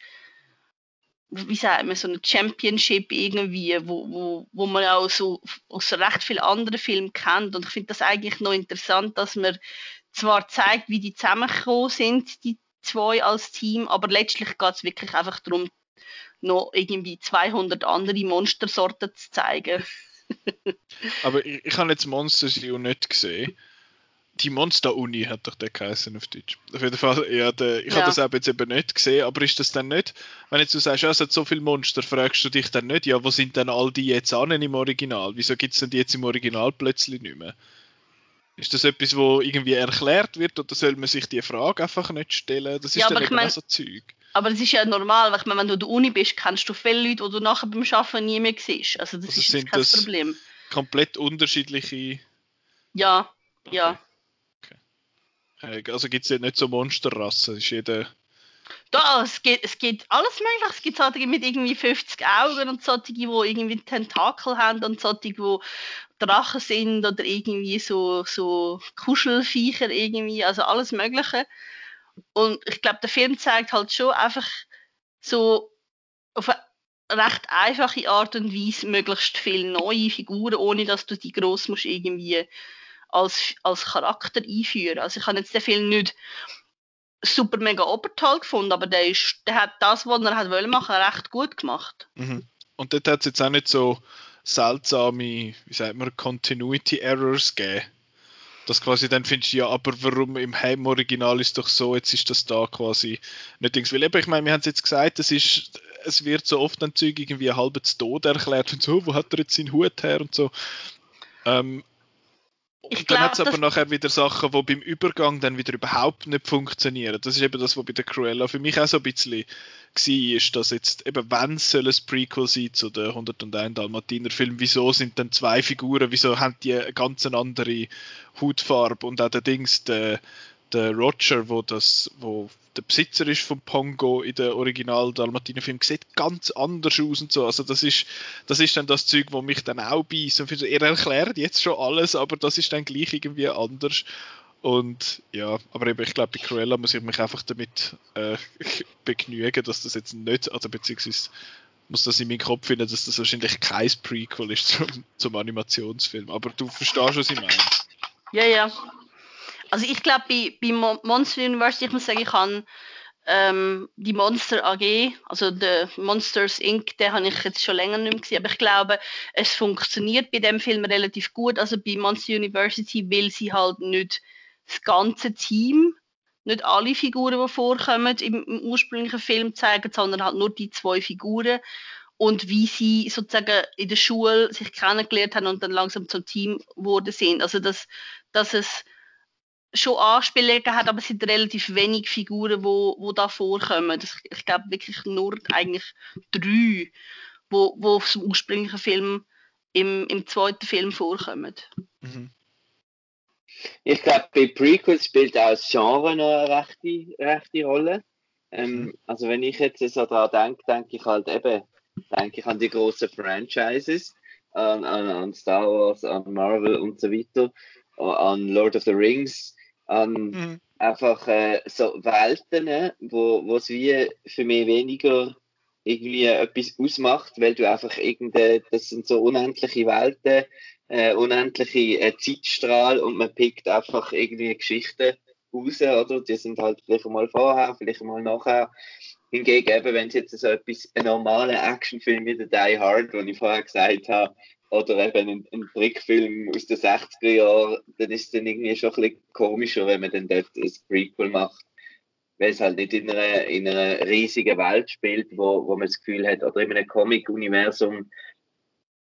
wie sagt man, so eine Championship irgendwie, wo, wo, wo man auch so aus recht vielen anderen Filmen kennt. Und ich finde das eigentlich noch interessant, dass man zwar zeigt, wie die zusammengekommen sind, die zwei als Team, aber letztlich geht es wirklich einfach darum, noch irgendwie 200 andere Monstersorten zu zeigen. *laughs* aber ich, ich habe jetzt Monsters U nicht gesehen die Monster-Uni hat doch der geheißen auf Deutsch. Auf jeden Fall, ja, der, ich ja. habe das eben jetzt eben nicht gesehen, aber ist das dann nicht, wenn jetzt du sagst, ja, es hat so viele Monster, fragst du dich dann nicht, ja, wo sind denn all die jetzt an im Original? Wieso gibt es denn die jetzt im Original plötzlich nicht mehr? Ist das etwas, wo irgendwie erklärt wird oder soll man sich die Frage einfach nicht stellen? Das ist ja, dann eben mein, so Zeug. Aber das ist ja normal, weil ich meine, wenn du an der Uni bist, kennst du viele Leute, die du nachher beim Arbeiten nie mehr siehst. Also das also ist kein Problem. komplett unterschiedliche... Ja, ja. Äh, also gibt es nicht so Monsterrassen, ist jeder... Da, es gibt, es gibt alles mögliche. Es gibt solche mit irgendwie 50 Augen und solche, die irgendwie Tentakel haben und solche, die Drachen sind oder irgendwie so, so Kuschelviecher irgendwie, also alles mögliche. Und ich glaube, der Film zeigt halt schon einfach so auf eine recht einfache Art und Weise möglichst viele neue Figuren, ohne dass du die gross musst irgendwie als, als Charakter einführen. Also ich habe jetzt den Film nicht super mega obertal gefunden, aber der, ist, der hat das, was er hat wollen machen, recht gut gemacht. Mhm. Und dort hat es jetzt auch nicht so seltsame, wie sagt man, Continuity Errors gegeben. Das quasi dann findest du ja, aber warum im Heim-Original ist doch so, jetzt ist das da quasi nicht Dings. Weil eben, ich meine, wir haben es jetzt gesagt, es ist, es wird so oft ein Zeug irgendwie halb zu Tod erklärt und so, wo hat er jetzt seinen Hut her und so. Ähm, und dann hat es aber nachher wieder Sachen, die beim Übergang dann wieder überhaupt nicht funktionieren. Das ist eben das, was bei der Cruella für mich auch so ein bisschen war, ist, dass jetzt eben, wenn es soll ein Prequel sein zu der 101 Dalmatiner Film, wieso sind dann zwei Figuren, wieso haben die eine ganz andere Hautfarbe und auch der Dings, der, der Roger, wo das, wo der Besitzer ist von Pongo in der Original Dalmatiner Film, sieht ganz anders aus und so. Also das ist, das ist dann das Zeug, wo mich dann auch beißt und ihr erklärt jetzt schon alles, aber das ist dann gleich irgendwie anders. Und ja, aber eben, ich glaube, bei Cruella muss ich mich einfach damit äh, *laughs* begnügen, dass das jetzt nicht, also beziehungsweise muss das in meinen Kopf finden, dass das wahrscheinlich kein Prequel ist zum, zum Animationsfilm. Aber du verstehst, was ich meine. Ja, ja. Also ich glaube, bei, bei Monster University, ich muss sagen, ich habe ähm, die Monster AG, also der Monsters Inc., den habe ich jetzt schon länger nicht mehr gesehen, aber ich glaube, es funktioniert bei dem Film relativ gut. Also bei Monster University will sie halt nicht das ganze Team, nicht alle Figuren, die vorkommen, im, im ursprünglichen Film zeigen, sondern halt nur die zwei Figuren und wie sie sozusagen in der Schule sich kennengelernt haben und dann langsam zum Team geworden sind. Also dass, dass es schon Anspielungen hat, aber es sind relativ wenig Figuren, wo, wo da vorkommen. Das, ich glaube wirklich nur eigentlich drei, wo, wo aus dem ursprünglichen Film im, im zweiten Film vorkommen. Mhm. Ich glaube, bei Prequels spielt auch das Genre noch eine rechte, rechte Rolle. Ähm, mhm. Also wenn ich jetzt so daran denke, denke ich halt eben, denke ich an die großen Franchises, an, an, an Star Wars, an Marvel und so weiter, an Lord of the Rings an mhm. einfach äh, so Welten, ne, wo es wie für mich weniger irgendwie etwas ausmacht, weil du einfach irgendeine, das sind so unendliche Welten, äh, unendliche äh, Zeitstrahl und man pickt einfach irgendwie Geschichten raus, oder? Die sind halt vielleicht mal vorher, vielleicht mal nachher. Hingegen, eben, wenn es jetzt so etwas, ein normaler Actionfilm wie der Die Hard, den ich vorher gesagt habe, oder eben ein, ein Trickfilm aus den 60er Jahren, dann ist es dann irgendwie schon ein bisschen komischer, wenn man dann dort ein Prequel macht. Weil es halt nicht in einer, in einer riesigen Welt spielt, wo, wo man das Gefühl hat, oder in einem Comic-Universum,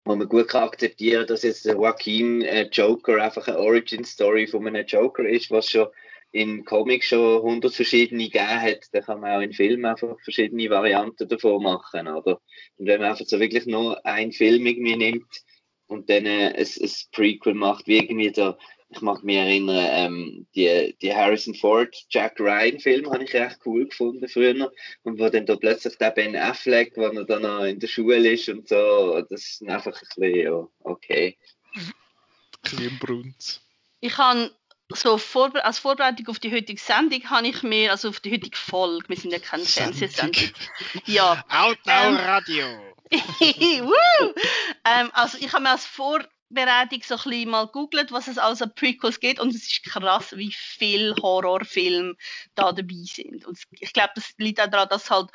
wo man gut kann akzeptieren, dass jetzt Joaquin äh, Joker einfach eine Origin-Story von einem Joker ist, was schon in Comics schon hundert verschiedene gegeben hat, dann kann man auch in Filmen einfach verschiedene Varianten davon machen, oder? Und wenn man einfach so wirklich nur einen Film irgendwie nimmt, und dann äh, ein, ein Prequel macht, wie irgendwie der, ich mag mich erinnern, ähm, die, die Harrison Ford, Jack Ryan Film habe ich recht cool gefunden früher. Und wo dann da plötzlich der Ben Affleck, wo er dann noch in der Schule ist und so, das ist einfach ein bisschen, ja, okay. Ein bisschen Brunz. Ich habe so vorbe als Vorbereitung auf die heutige Sendung habe ich mir, also auf die heutige Folge, wir sind ja keine Fernsehsendung. Ja. Outdoor ähm, *laughs* Radio. ähm, also ich habe mir als Vorbereitung so ein bisschen mal googelt, was es also Prequels geht und es ist krass, wie viele Horrorfilme da dabei sind. Und ich glaube, das liegt auch daran, dass halt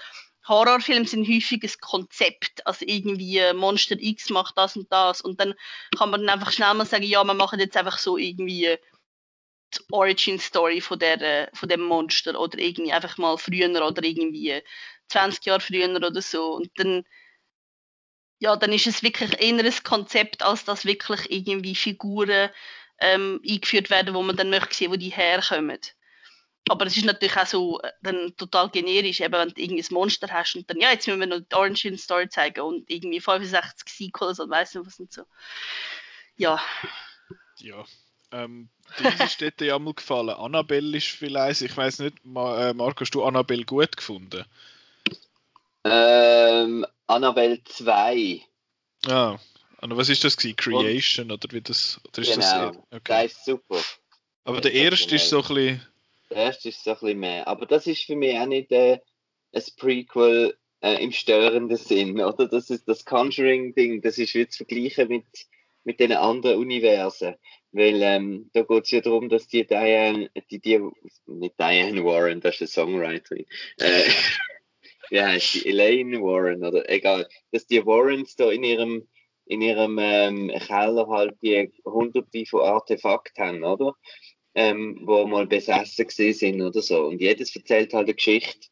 Horrorfilme sind häufig ein Konzept, also irgendwie Monster X macht das und das und dann kann man dann einfach schnell mal sagen, ja, man macht jetzt einfach so irgendwie die Origin Story von, der, von dem Monster oder irgendwie einfach mal früher oder irgendwie 20 Jahre früher oder so. Und dann, ja, dann ist es wirklich eher ein Konzept, als dass wirklich irgendwie Figuren ähm, eingeführt werden, wo man dann möchte sehen, wo die herkommen. Aber es ist natürlich auch so äh, dann total generisch, eben wenn du irgendwie ein Monster hast und dann, ja, jetzt müssen wir noch die Origin Story zeigen und irgendwie 65 Sequels und weiss nicht was und so. Ja. Ja, ähm, diese ist *laughs* dort ja mal gefallen. Annabelle ist vielleicht, ich weiß nicht, äh, Marco, hast du Annabelle gut gefunden? Ähm, Annabelle 2. Ah, und was ist das gewesen? Creation oder wie das? Oder ist genau, das okay. der ist super. Aber der, der erste ist so ein bisschen. Der erste ist so ein bisschen mehr. Aber das ist für mich auch nicht äh, ein Prequel äh, im störenden Sinn, oder? Das ist das Conjuring-Ding, das ist wie zu vergleichen mit, mit den anderen Universen. Weil ähm, da geht es ja darum, dass die Diane, die, die, nicht Diane Warren, das ist eine Songwriterin, äh, *laughs* wie heißt die, Elaine Warren, oder egal, dass die Warrens da in ihrem, in ihrem ähm, Keller halt die hunderte von Artefakten haben, oder? Ähm, wo mal besessen gesehen sind oder so. Und jedes erzählt halt eine Geschichte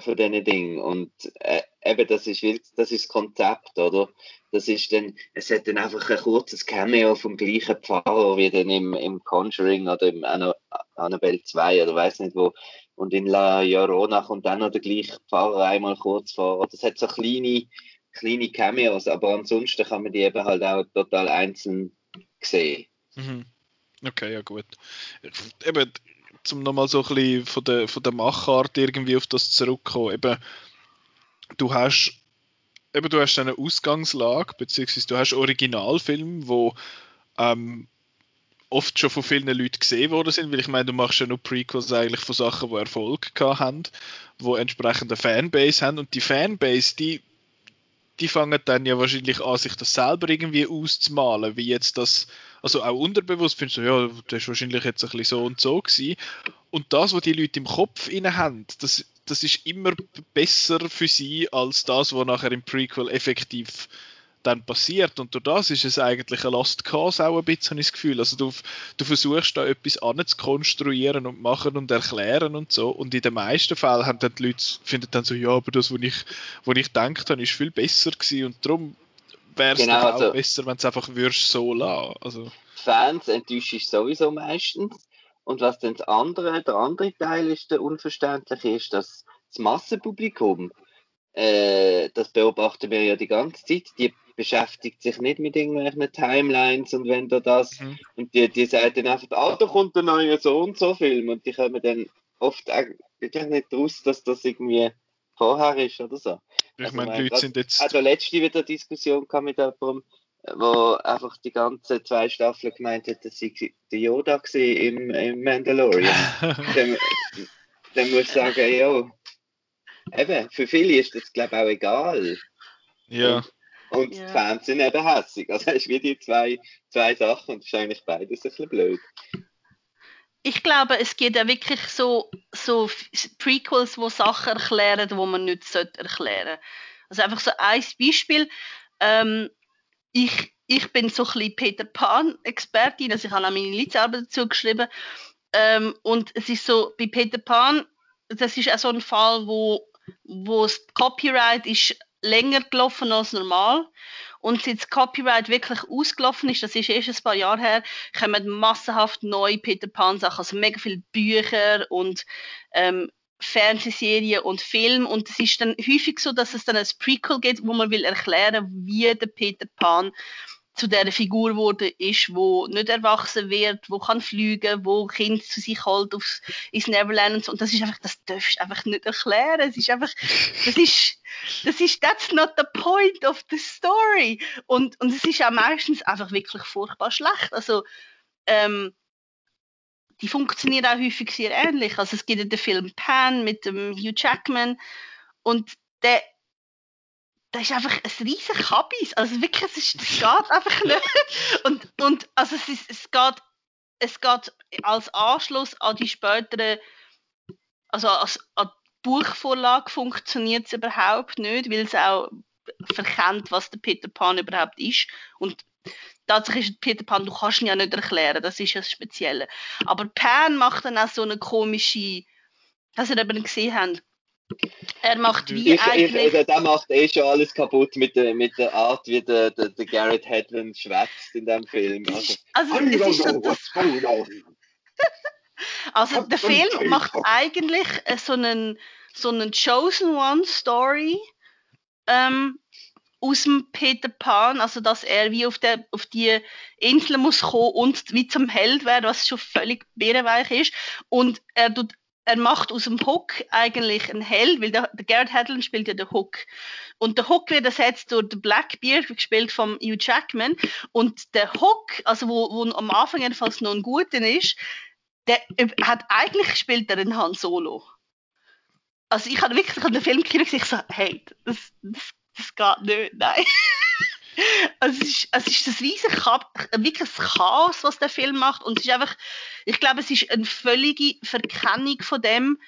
von diesen Dingen. Und äh, eben, das ist, das ist das Konzept, oder? Das ist dann, es hat dann einfach ein kurzes Cameo vom gleichen Pfarrer wie dann im, im Conjuring oder im Annabelle 2 oder weiß nicht wo. Und in La Llorona kommt dann noch der gleiche Pfarrer einmal kurz vor. Das hat so kleine, kleine Cameos, aber ansonsten kann man die eben halt auch total einzeln sehen. Mhm. Okay, ja gut. Eben, zum nochmal so ein bisschen von der, von der Machart irgendwie auf das zurückkommen. Eben, du hast eben, du hast eine Ausgangslage, beziehungsweise du hast Originalfilme, wo ähm, oft schon von vielen Leuten gesehen worden sind, weil ich meine, du machst ja nur Prequels eigentlich von Sachen, die Erfolg haben, wo entsprechende Fanbase haben und die Fanbase, die die fangen dann ja wahrscheinlich an, sich das selber irgendwie auszumalen, wie jetzt das, also auch unterbewusst findest du, ja, das ist wahrscheinlich jetzt ein bisschen so und so gewesen. Und das, was die Leute im Kopf inne haben, das, das ist immer besser für sie als das, was nachher im Prequel effektiv dann passiert. Und durch das ist es eigentlich ein Lost Cause auch ein bisschen, habe ich das Gefühl. Also du, du versuchst da etwas anzukonstruieren und machen und erklären und so. Und in den meisten Fällen haben dann die Leute, finden dann so, ja, aber das, was ich, was ich gedacht habe, ist viel besser gewesen. Und darum wäre es genau, auch also, besser, wenn es einfach würdest so lassen. Also. Fans enttäuscht sowieso meistens. Und was dann das andere, der andere Teil ist, der unverständliche, ist, dass das Massenpublikum, äh, das beobachten wir ja die ganze Zeit, die beschäftigt sich nicht mit irgendwelchen Timelines und wenn da das mhm. und die, die sagt dann einfach, ah, da kommt ein neuer so und so Film und die kommen dann oft wirklich nicht raus, dass das irgendwie vorher ist oder so. Ich also, meine, die Leute sind jetzt... Also letzte wieder Diskussion kam mit jemandem, wo einfach die ganzen zwei Staffeln gemeint hat, dass sie der Yoda im, im Mandalorian. *laughs* dann, dann muss ich sagen, ja, eben, für viele ist das glaube ich auch egal. Ja. Und und ja. die Fans sind eben hässig. Also hast du wie die zwei, zwei Sachen und das ist eigentlich beides ein bisschen blöd. Ich glaube, es gibt ja wirklich so, so Prequels, wo Sachen erklären, wo man nicht erklären sollte. Also einfach so ein Beispiel. Ähm, ich, ich bin so ein bisschen Peter Pan-Expertin, also ich habe auch meine Litzarbeit dazu geschrieben. Ähm, und es ist so, bei Peter Pan, das ist auch so ein Fall, wo, wo das Copyright ist länger gelaufen als normal. Und seit das Copyright wirklich ausgelaufen ist, das ist erst ein paar Jahre her, kommen massenhaft neue Peter Pan Sachen, also mega viele Bücher und ähm, Fernsehserien und Film und es ist dann häufig so, dass es dann ein Prequel gibt, wo man will erklären, wie der Peter Pan zu der Figur wurde ist, wo nicht erwachsen wird, wo kann fliegen, wo Kind zu sich holt aufs, ins Neverland und so. Und das ist einfach, das darfst du einfach nicht erklären. Es ist einfach, das ist, das ist, that's not the point of the story. Und, und es ist auch meistens einfach wirklich furchtbar schlecht. Also, ähm, die funktionieren auch häufig sehr ähnlich. Also es gibt ja den Film Pan mit dem Hugh Jackman und der das ist einfach ein riesen Kabis. Also wirklich, es, ist, es geht einfach nicht. Und, und also es, ist, es, geht, es geht als Anschluss an die späteren, also als, an die Buchvorlage funktioniert es überhaupt nicht, weil es auch verkennt, was der Peter Pan überhaupt ist. Und tatsächlich ist Peter Pan, du kannst ihn ja nicht erklären, das ist ja das Spezielle. Aber Pan macht dann auch so eine komische, was ihr eben gesehen habt, er macht wie ich, eigentlich... Ich, der macht eh schon alles kaputt mit der, mit der Art, wie der, der, der Garrett Hedlund schwätzt in dem Film. Also, also es ist so das... also *laughs* der Film macht eigentlich äh, so einen, so einen Chosen One Story ähm, aus dem Peter Pan, also dass er wie auf, der, auf die Insel muss kommen und wie zum Held werden, was schon völlig bärenweich ist. Und er tut er macht aus dem Hook eigentlich einen Held, weil der, der Garrett Hedlund spielt ja den Hook. Und der Hook wird ersetzt durch den Blackbeard, gespielt von Hugh Jackman. Und der Hook, also wo, wo am Anfang jedenfalls noch ein guter ist, der hat eigentlich spielt er einen Han Solo. Also ich habe wirklich an den Film gesehen und gesagt, hey, das, das, das geht nicht, nein. *laughs* Also es ist, es ist das riesige wirklich Chaos, was der Film macht. Und es ist einfach, ich glaube, es ist eine völlige Verkennung von dem,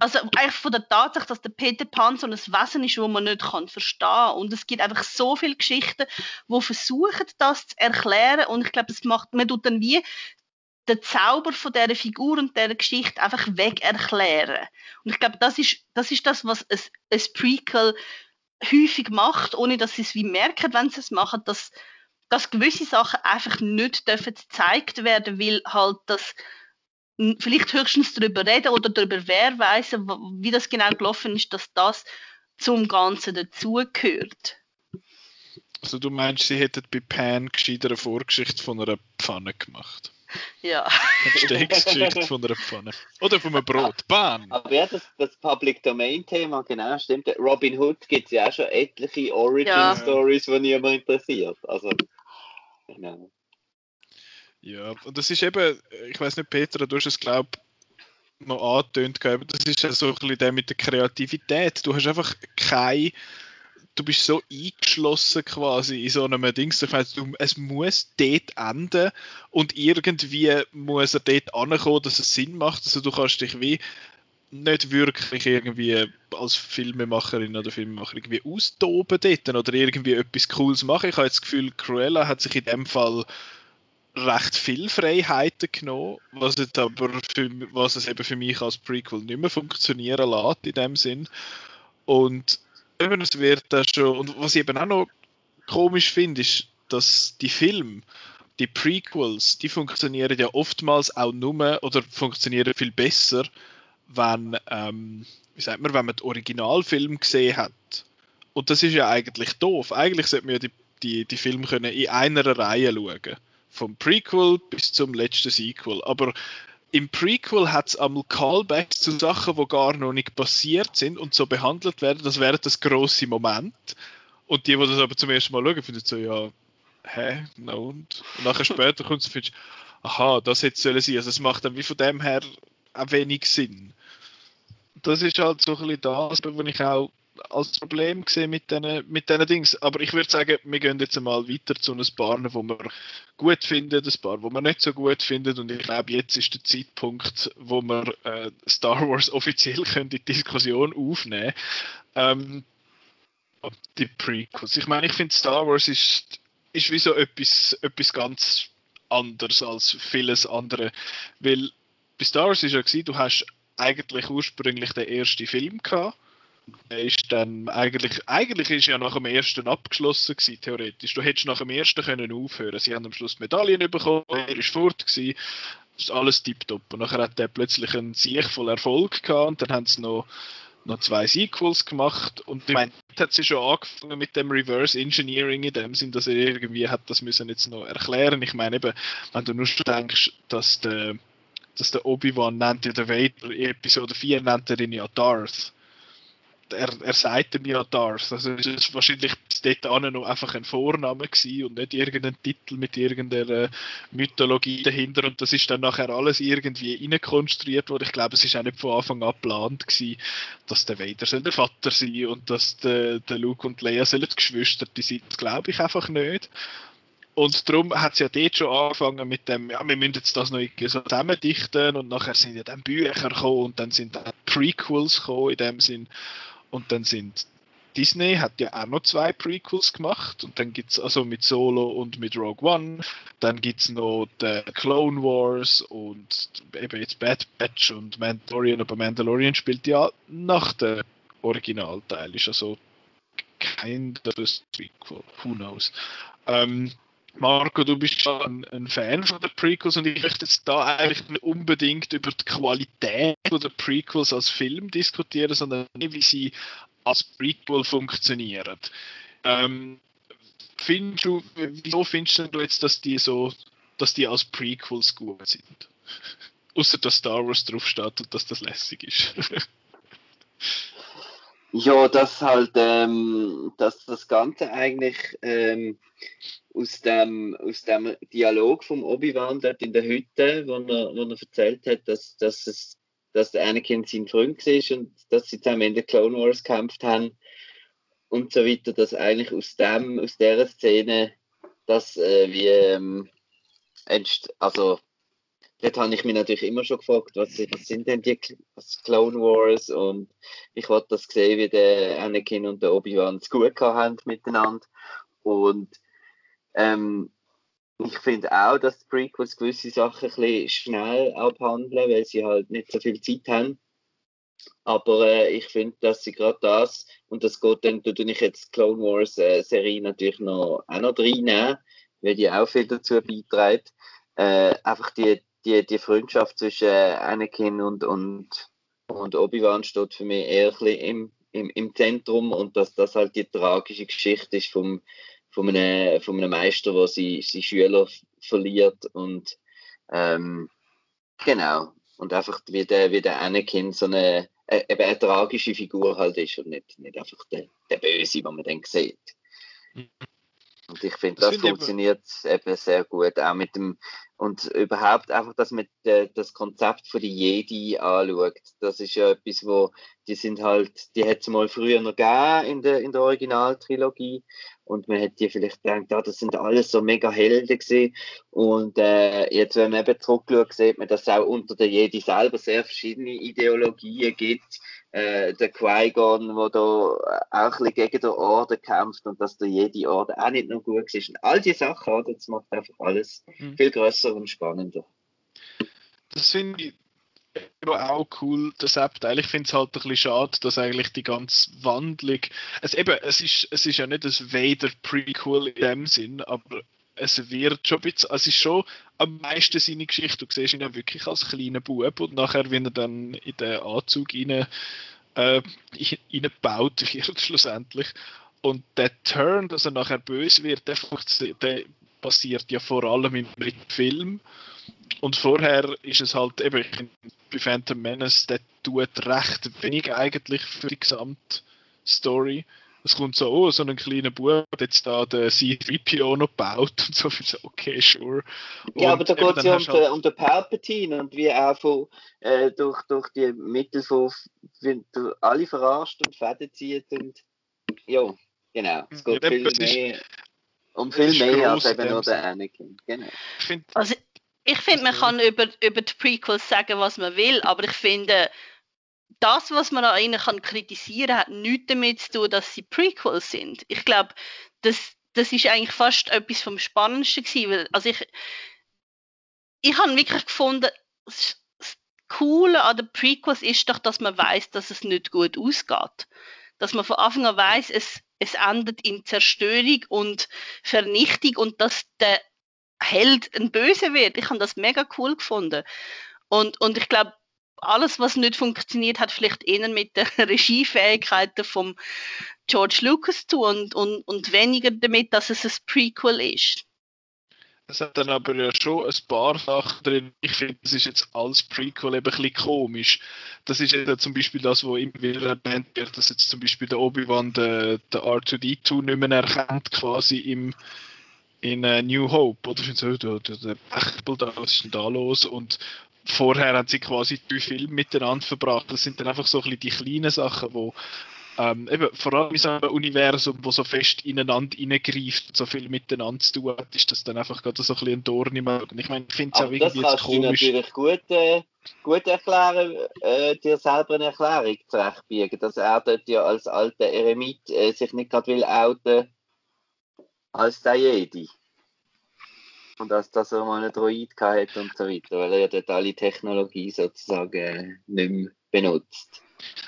also eigentlich von der Tatsache, dass der Peter Pan so ein Wesen ist, wo man nicht kann verstehen und es gibt einfach so viele Geschichten, wo versuchen, das zu erklären und ich glaube, es macht, man tut dann wie den Zauber von dieser Figur und dieser Geschichte einfach weg erklären. Und ich glaube, das ist, das ist das, was ein, ein Prequel häufig macht, ohne dass sie es wie merken, wenn sie es machen, dass, dass gewisse Sachen einfach nicht dürfen gezeigt werden, weil halt das vielleicht höchstens darüber reden oder darüber wer weiß, wie das genau gelaufen ist, dass das zum Ganzen dazugehört. Also du meinst, sie hätten bei Pan gescheiter Vorgeschichte von einer Pfanne gemacht? Ja. *laughs* Eine Steaksgeschichte von einer Pfanne. Oder von einem Brot. Bam! Aber ja, das, das Public Domain-Thema, genau, stimmt. Robin Hood gibt es ja auch schon etliche Origin-Stories, ja. die niemand interessiert. Also, genau. Ja, und das ist eben, ich weiß nicht, Peter, du hast es, glaube ich, noch angetönt, das ist ja so ein bisschen der mit der Kreativität. Du hast einfach keine du bist so eingeschlossen quasi in so einem. Das heißt, du, es muss dort enden und irgendwie muss er dort ankommen, dass es Sinn macht. Also du kannst dich wie nicht wirklich irgendwie als Filmemacherin oder Filmemacher irgendwie austoben dort oder irgendwie etwas Cooles machen. Ich habe jetzt das Gefühl, Cruella hat sich in dem Fall recht viel Freiheiten genommen, was, jetzt aber für, was es eben für mich als Prequel nicht mehr funktionieren lässt in dem Sinn. Und es wird da schon. Und was ich eben auch noch komisch finde, ist, dass die Filme, die Prequels, die funktionieren ja oftmals auch nur oder funktionieren viel besser, wenn, ähm, wie sagt man, wenn man den Originalfilm gesehen hat. Und das ist ja eigentlich doof. Eigentlich sollte man ja die, die, die Filme können in einer Reihe schauen. Vom Prequel bis zum letzten Sequel. Aber im Prequel hat es einmal Callbacks zu Sachen, die gar noch nicht passiert sind und so behandelt werden. Das wäre das große Moment. Und die, die das aber zum ersten Mal schauen, finden so, ja, hä, no, und, und nachher *laughs* später kommt es und findest, aha, das hätte sollen sein. Also es macht dann wie von dem her auch wenig Sinn. Das ist halt so ein bisschen das, was ich auch als Problem gesehen mit diesen mit Dings. Aber ich würde sagen, wir gehen jetzt mal weiter zu einem Paar, wo wir gut finden, ein Paar, wo wir nicht so gut finden. Und ich glaube, jetzt ist der Zeitpunkt, wo wir äh, Star Wars offiziell *laughs* können die Diskussion aufnehmen ähm, Die Prequels. Ich meine, ich finde Star Wars ist, ist wie so etwas, etwas ganz anderes als vieles andere. Weil bei Star Wars ist ja du hast eigentlich ursprünglich den ersten Film gehabt ist dann eigentlich, eigentlich ist ja nach dem ersten abgeschlossen gewesen, theoretisch. Du hättest nach dem ersten können aufhören. Sie haben am Schluss Medaillen bekommen, er ist fort gewesen, ist alles tiptop. Und nachher hat er plötzlich einen Sieg voll Erfolg gehabt und dann haben sie noch noch zwei Sequels gemacht und ich meine, hat sie schon angefangen mit dem Reverse Engineering in dem Sinn, dass er irgendwie hat das müssen jetzt noch erklären. Ich meine eben, wenn du nur denkst, dass der, dass der Obi-Wan nennt ja der Vader, in Episode 4 nennt er ihn ja Darth er, er sagt ihm ja Darth. Also es ist wahrscheinlich bis dort noch einfach ein Vorname gewesen und nicht irgendein Titel mit irgendeiner Mythologie dahinter. Und das ist dann nachher alles irgendwie reinkonstruiert worden. Ich glaube, es ist auch nicht von Anfang an geplant gewesen, dass der Vader der Vater sein und dass der, der Luke und Leia sollen Geschwister sein. Das glaube ich einfach nicht. Und darum hat es ja dort schon angefangen mit dem, ja, wir müssen jetzt das noch irgendwie so zusammendichten und nachher sind ja dann Bücher gekommen und dann sind dann Prequels gekommen in dem Sinn. Und dann sind Disney hat ja auch noch zwei Prequels gemacht. Und dann gibt es also mit Solo und mit Rogue One, dann gibt es noch The Clone Wars und eben jetzt Bad Batch und Mandalorian, aber Mandalorian spielt ja nach dem Originalteil, ist also kein Prequel, who knows. Ähm, Marco, du bist ja ein, ein, Fan von den Prequels und ich möchte jetzt da eigentlich nicht unbedingt über die Qualität der Prequels als Film diskutieren, sondern wie sie als Prequel funktionieren. Ähm, findest du, wieso findest du jetzt, dass die so, dass die als Prequels gut sind? *laughs* Außer dass Star Wars draufsteht und dass das lässig ist. *laughs* ja, dass halt, ähm, dass das Ganze eigentlich ähm, aus dem, aus dem Dialog vom Obi-Wan dort in der Hütte, wo er, wo er erzählt hat, dass, dass, es, dass der Anakin sein Freund ist und dass sie zusammen in der Clone Wars gekämpft haben und so weiter, dass eigentlich aus dem, aus dieser Szene, dass äh, wie ähm, also dort habe ich mich natürlich immer schon gefragt, was, was sind denn die was Clone Wars und ich wollte das sehen, wie der Anakin und der Obi-Wan es gut haben miteinander und ähm, ich finde auch, dass die Prequels gewisse Sachen ein bisschen schnell abhandeln, weil sie halt nicht so viel Zeit haben. Aber äh, ich finde, dass sie gerade das, und das geht dann, tue ich jetzt Clone Wars äh, Serie natürlich noch, auch noch reinnehmen, weil die auch viel dazu beiträgt. Äh, einfach die, die, die Freundschaft zwischen Anakin und, und, und Obi-Wan steht für mich eher ein bisschen im, im, im Zentrum und dass das halt die tragische Geschichte ist vom, von einem, von einem Meister, der seine, seine Schüler verliert und ähm, genau und einfach wie der, wie der Anakin so eine, äh, eine tragische Figur halt ist und nicht, nicht einfach der, der Böse, was man dann sieht. Und ich finde, das, das find funktioniert eben sehr gut, auch mit dem, und überhaupt einfach, dass man das Konzept von die Jedi anschaut. Das ist ja etwas, wo, die sind halt, die hat es mal früher noch gegeben in der, in der Originaltrilogie und man hätte vielleicht gedacht, ja, das sind alles so mega Helden gewesen. Und äh, jetzt, wenn man eben zurückschaut, sieht man, dass es auch unter der Jedi selber sehr verschiedene Ideologien gibt. Äh, der Qui-Gon, der da auch ein bisschen gegen den Orden kämpft und dass der Jedi-Orden auch nicht noch gut ist. Und all diese Sachen, oder, das macht einfach alles mhm. viel größer und spannender. Das finde ich auch cool, das Abteil. Ich finde es halt ein bisschen schade, dass eigentlich die ganze Wandlung. Es, eben, es, ist, es ist ja nicht ein Vader-Prequel in dem Sinn, aber es wird schon ein bisschen, es ist schon am meisten seine Geschichte. Du siehst ihn ja wirklich als kleiner Bub und nachher, wenn er dann in den Anzug rein, äh, reingebaut *laughs* schlussendlich. Und der Turn, dass er nachher böse wird, der, der passiert ja vor allem im Film. Und vorher ist es halt eben bei Phantom Menace, der tut recht wenig eigentlich für die gesamte Story. Es kommt so, oh, so ein kleiner Bub hat jetzt da den C3PO noch gebaut und so, *laughs* so okay, sure. Und ja, aber da geht es ja um, halt... um den Palpatine und wie auch von, äh, durch, durch die Mittel von, alle verarscht und Fäden zieht und ja, genau. Es geht ja, viel mehr, um viel mehr als eben nur der Anakin. Genau. Also, ich finde, man kann über, über die Prequels sagen, was man will, aber ich finde, das, was man an ihnen kann kritisieren hat nichts damit zu tun, dass sie Prequels sind. Ich glaube, das, das ist eigentlich fast etwas vom Spannendsten gewesen, weil, also ich, ich habe wirklich gefunden, das Coole an den Prequels ist doch, dass man weiß, dass es nicht gut ausgeht. Dass man von Anfang an weiß, es, es endet in Zerstörung und Vernichtung und dass der Held ein Böse wird. Ich habe das mega cool gefunden. Und, und ich glaube, alles, was nicht funktioniert, hat vielleicht eher mit den *laughs* Regiefähigkeiten von George Lucas zu und, und, und weniger damit, dass es ein Prequel ist. Es hat dann aber ja schon ein paar Sachen drin. Ich finde, das ist jetzt als Prequel eben ein bisschen komisch. Das ist jetzt zum Beispiel das, wo immer wieder erwähnt wird, dass jetzt zum Beispiel der Obi-Wan den, den R2D2 nicht mehr erkennt, quasi im, in uh, New Hope. Oder so, der, der, der da, was ist denn da los? Und vorher haben sie quasi drei Filme miteinander verbracht. Das sind dann einfach so ein bisschen die kleinen Sachen, wo ähm, eben, vor allem in so einem Universum, wo so fest ineinander reingreift und so viel miteinander zu tun hat, ist das dann einfach gerade so ein bisschen ein Dorn im Auge. Ich meine, ich finde es auch irgendwie das kannst komisch. Du natürlich gut, äh, gut erklären, äh, dir selber eine Erklärung zurechtbiegen, dass er dort ja als alter Eremit äh, sich nicht gerade will outen als der Jedi. Und dass, dass er mal einen Droid hatte und so weiter, weil er ja dort alle Technologie sozusagen äh, nicht mehr benutzt.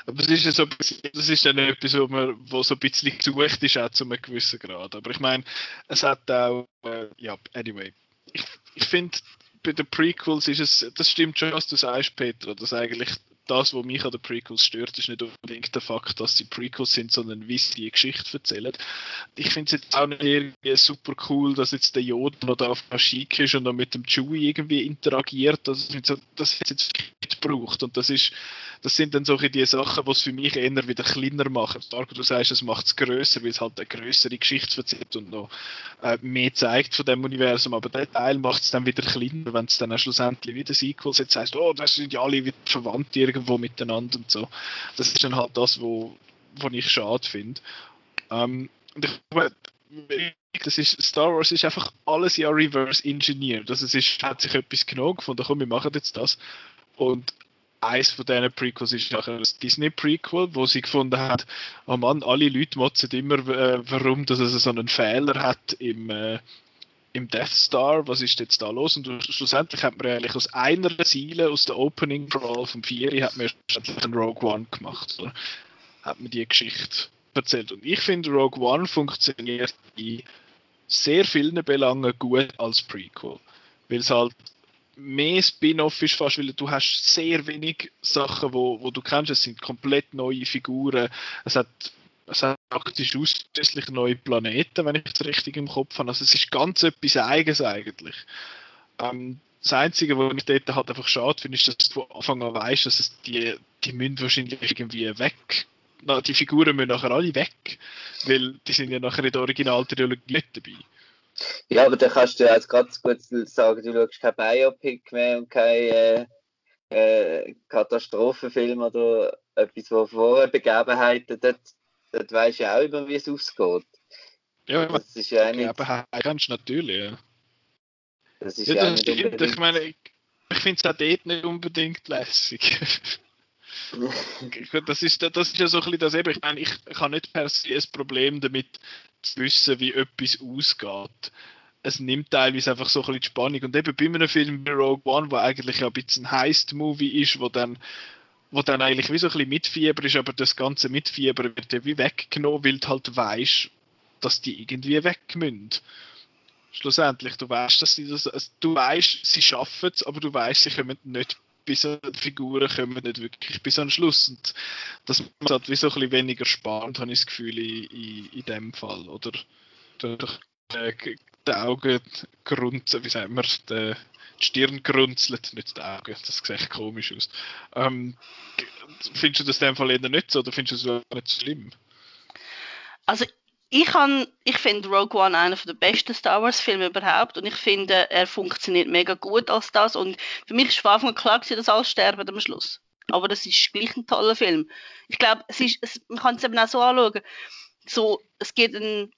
Aber es ist ja so, das ist dann etwas, wo, man, wo so ein bisschen gesucht ist, auch zu einem gewissen Grad. Aber ich meine, es hat auch, äh, ja, anyway. Ich, ich finde, bei den Prequels ist es, das stimmt schon, was du sagst, Peter, dass eigentlich das, was mich an den Prequels stört, ist nicht unbedingt der Fakt, dass sie Prequels sind, sondern wie sie die Geschichte erzählen. Ich finde es jetzt auch nicht irgendwie super cool, dass jetzt der Yoda noch da auf Kashyyyk ist und noch mit dem Chewie irgendwie interagiert. Das, das hat jetzt nicht gebraucht und das ist, das sind dann solche die Sachen, die es für mich eher wieder kleiner machen. Dark, du sagst, es macht es grösser, weil es halt eine größere Geschichte erzählt und noch äh, mehr zeigt von dem Universum. Aber der Teil macht es dann wieder kleiner, wenn es dann auch schlussendlich wieder Sequels jetzt heißt, oh, das sind ja alle wieder verwandt irgendwo miteinander und so. Das ist dann halt das, wo, wo ich schade finde. Ähm, und ich das ist, Star Wars ist einfach alles ja reverse engineered. Also es ist, hat sich etwas genommen gefunden, komm, wir machen jetzt das. Und eins von diesen Prequels ist nachher das Disney-Prequel, wo sie gefunden hat, oh Mann, alle Leute motzen immer, äh, warum dass es so einen Fehler hat im, äh, im Death Star, was ist jetzt da los? Und schlussendlich hat man eigentlich aus einer Ziele, aus der Opening Crawl vom Vieri, hat man schlussendlich einen Rogue One gemacht. Oder? Hat man die Geschichte erzählt. Und ich finde, Rogue One funktioniert in sehr vielen Belangen gut als Prequel. Weil es halt mehr Spin-off ist fast, weil du hast sehr wenig Sachen, wo, wo du kennst. Es sind komplett neue Figuren. Es hat es hat praktisch ausschließlich neue Planeten, wenn ich es richtig im Kopf habe. Also es ist ganz etwas Eigenes eigentlich. Ähm, das Einzige, was ich dort halt einfach schade finde, ist, dass du von Anfang an weißt, dass es die, die müssen wahrscheinlich irgendwie weg. Na, die Figuren müssen nachher alle weg, weil die sind ja nachher in der Originaltrilogie nicht dabei. Ja, aber dann kannst du jetzt ganz gut sagen, du schaust kein Biopic mehr und kein äh, äh, Katastrophenfilm oder etwas, wo vor Begebenheiten, dort, dort weißt du ja auch immer, wie es ausgeht. Ja, das ist ja nicht... Aber kannst natürlich, ja. Das ist ja, ja das nicht stimmt. Ich meine, ich, ich finde es auch dort nicht unbedingt lässig. *laughs* das, ist, das ist ja so ein bisschen das eben. Ich meine, ich, ich habe nicht per se ein Problem damit zu wissen, wie etwas ausgeht. Es nimmt teilweise einfach so ein bisschen die Spannung. Und eben bei einem Film wie Rogue One, wo eigentlich ein bisschen ein Heist-Movie ist, wo dann wo dann eigentlich wie so ein bisschen Mitfieber ist, aber das ganze Mitfieber wird ja wie weggenommen, weil du halt weißt, dass die irgendwie weg müssen. Schlussendlich, du weißt, dass sie das, du weißt, sie schaffen es, aber du weißt, sie kommen nicht an die Figuren kommen nicht wirklich bis den Schluss. Und das macht halt wie so ein bisschen weniger spannend, habe ich das Gefühl, in, in, dem Fall. Oder durch äh, die Augen grunzen, wie sagen wir, die, Stirn grunzelt, nicht die Augen, das sieht komisch aus. Ähm, findest du das in dem Fall eher nicht so oder findest du das nicht so schlimm? Also ich, ich finde Rogue One einer der besten Star Wars Filme überhaupt und ich finde, er funktioniert mega gut als das und für mich ist von Anfang an klar dass alle sterben am Schluss. Aber das ist gleich ein toller Film. Ich glaube, man kann es eben auch so anschauen. So, es geht ein,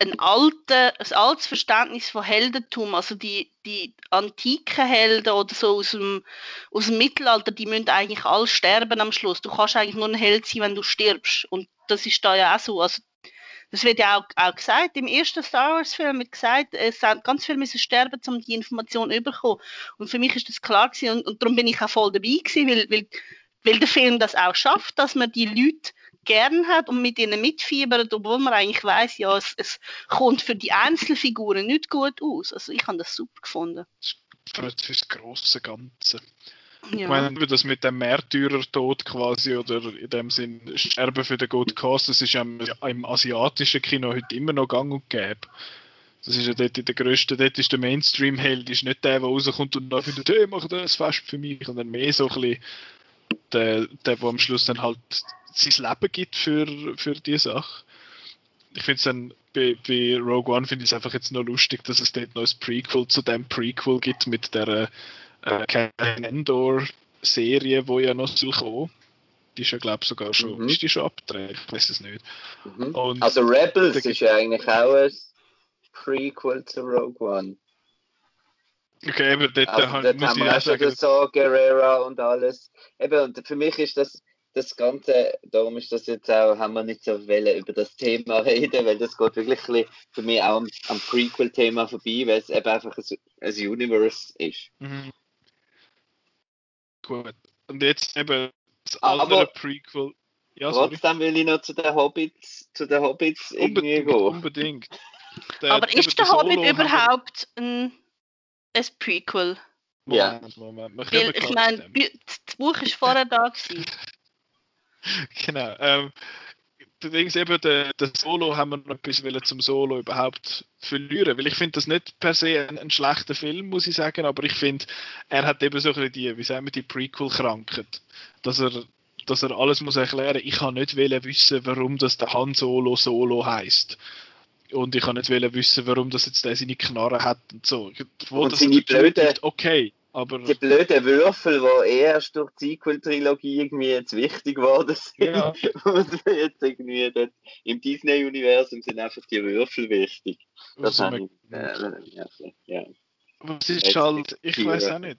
ein, alte, ein altes Verständnis von Heldentum, also die, die antiken Helden oder so aus dem, aus dem Mittelalter, die müssen eigentlich alle sterben am Schluss. Du kannst eigentlich nur ein Held sein, wenn du stirbst. Und das ist da ja auch so. Also das wird ja auch, auch gesagt, im ersten Star Wars-Film wird gesagt, es sind ganz viele müssen sterben, um die Information zu bekommen. Und für mich ist das klar gewesen und, und darum bin ich auch voll dabei gewesen, weil, weil, weil der Film das auch schafft, dass man die Leute gern hat und mit ihnen mitfiebert, obwohl man eigentlich weiß, ja, es, es kommt für die Einzelfiguren nicht gut aus. Also ich habe das super gefunden. Für das große Ganze. Ja. Ich meine, das mit dem Märtyrertod quasi oder in dem Sinn Sterben für den Good Cause, das ist ja im, im asiatischen Kino heute immer noch gang und gäbe. Das ist ja dort der grösste, dort ist der Mainstream-Held, ist nicht der, der rauskommt und dann findet, hey, mach das Fest für mich, sondern mehr so ein bisschen der, der, der am Schluss dann halt sein Leben gibt für, für diese Sache. Ich finde es dann bei, bei Rogue One finde ich es einfach jetzt noch lustig, dass es dort noch ein Prequel zu dem Prequel gibt mit der äh, Endor-Serie, wo ja noch soll kommen. Die ist ja, glaube ich, sogar schon, mhm. ist die schon abgedreht? Ich weiß es nicht. Mhm. also Rebels ist ja eigentlich auch ein Prequel zu Rogue One. Okay, aber dort, also, halt, dort haben wir auch schon so Guerrera und alles. Eben, und für mich ist das das Ganze, darum ist das jetzt auch, haben wir nicht so wollen über das Thema *laughs* reden, weil das geht wirklich für mich auch am, am Prequel-Thema vorbei, weil es eben einfach ein, ein Universe ist. Mhm. Gut. Und jetzt eben das andere Aber Prequel. Ja, trotzdem will ich noch zu den Hobbits, zu den Hobbits irgendwie gehen. Unbedingt. *laughs* Der, Aber ist der Hobbit überhaupt ein, ein Prequel? Ja. Moment, Moment. Weil, ich meine, das Buch ist vorher da gewesen. *laughs* genau. Ähm, Übrigens eben, der, der Solo haben wir noch etwas wollen zum Solo überhaupt verlieren, weil ich finde das nicht per se ein, ein, schlechter Film, muss ich sagen, aber ich finde, er hat eben so ein die, wie sagen wir, die Prequel-Krankheit, dass er, dass er alles muss erklären. Ich kann nicht wissen, warum das der Han Solo Solo heißt. Und ich kann nicht wissen, warum das jetzt der seine Knarre hat und so. Wo und das seine blöde, okay. Aber die blöden Würfel, die erst durch die Sequel-Trilogie irgendwie jetzt wichtig geworden sind, ja. *laughs* und jetzt irgendwie dort im Disney-Universum sind einfach die Würfel wichtig. Das habe ich, äh, ja. Aber es ist halt, ich weiß auch nicht.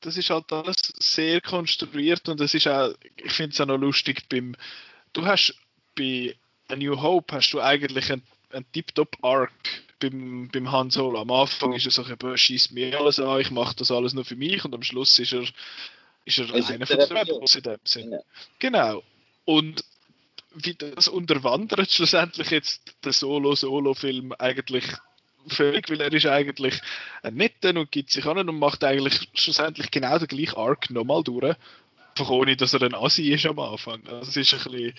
Das ist halt alles sehr konstruiert und es ist auch, ich finde es auch noch lustig beim, du hast bei A New Hope hast du eigentlich einen, einen Tip-Top-Arc beim, beim Han Solo. Am Anfang ist er so, er schießt mir alles an, ich mache das alles nur für mich und am Schluss ist er, ist er ist einer von den Rebels in dem Sinn. Ja. Genau. Und wie das unterwandert schlussendlich jetzt der Solo-Solo-Film eigentlich völlig, weil er ist eigentlich ein netter und gibt sich an und macht eigentlich schlussendlich genau den gleichen Arc nochmal durch. Einfach ohne, dass er ein Assi ist am Anfang. Also es ist ein bisschen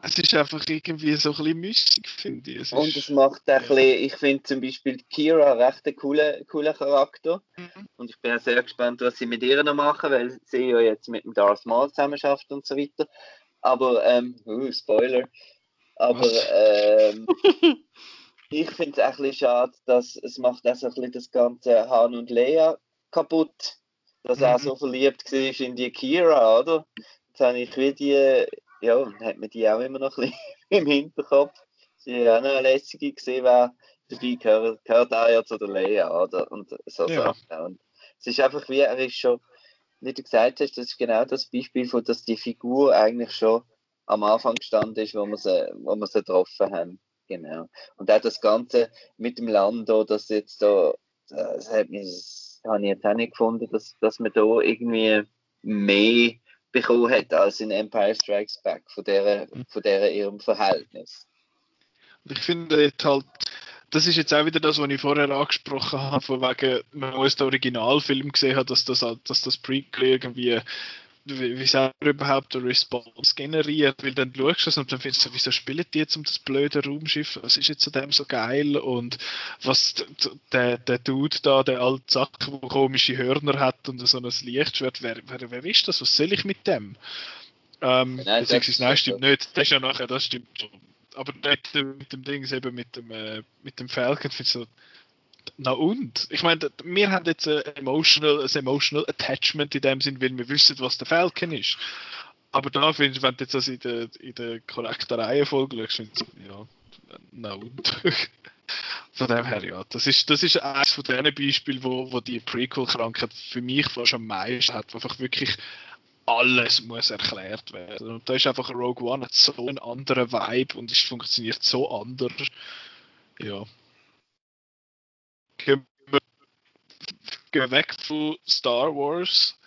es ist einfach irgendwie so ein bisschen müßig, finde ich. Es und es macht auch ein bisschen, ich finde zum Beispiel Kira recht einen coolen, coolen Charakter. Mhm. Und ich bin auch sehr gespannt, was sie mit ihr noch machen, weil sie ja jetzt mit dem Darth Maul zusammenarbeitet und so weiter. Aber, ähm, uh, Spoiler. Aber, ähm, *laughs* ich finde es auch ein bisschen schade, dass es macht auch so ein bisschen das ganze Han und Leia kaputt. Dass mhm. er so verliebt war in die Kira, oder? Jetzt habe ich wie die ja, und hat man die auch immer noch ein bisschen *laughs* im Hinterkopf. Sie haben auch noch eine lässige gesehen, wer dabei gehört, gehört auch ja zu der Lea, oder? Und so ja. Sachen. Und es ist einfach wie, er ist schon, wie du gesagt hast, das ist genau das Beispiel, von, dass die Figur eigentlich schon am Anfang gestanden ist, wo wir sie, wo wir sie getroffen haben. Genau. Und auch das Ganze mit dem Land, das jetzt da, das hat mich, das habe ich jetzt auch nicht gefunden, dass, dass man da irgendwie mehr bekommen hat als in Empire Strikes Back, von der, von der ihrem Verhältnis. Ich finde jetzt halt, das ist jetzt auch wieder das, was ich vorher angesprochen habe, von wegen, man muss den Originalfilm gesehen haben, dass das, dass das Prequel irgendwie wie, wie selber überhaupt eine Response generiert, weil dann schaust du es und dann findest du, wieso spielen die jetzt um das blöde Raumschiff, was ist jetzt an dem so geil? Und was der, der Dude da, der alte Sack, der komische Hörner hat und so ein Lichtschwert, wer, wer, wer ist das, was soll ich mit dem? Ähm, nein, das, nein, stimmt nicht, das ist ja nachher, das stimmt schon. Aber nicht mit dem Ding, eben mit dem, äh, mit dem Falcon, finde ich so, na und? Ich meine, wir haben jetzt ein emotional, ein emotional Attachment in dem Sinn, weil wir wissen, was der Falcon ist. Aber da finde ich, wenn du jetzt das in der, in der korrekten Reihenfolge schaust, ja, na und? *laughs* von dem her, ja. Das ist, das ist eines von den Beispielen, wo, wo die Prequel-Krankheit für mich fast am meisten hat, wo einfach wirklich alles muss erklärt werden. Und da ist einfach Rogue One hat so einen anderen Vibe und es funktioniert so anders. Ja, gehen weg von Star Wars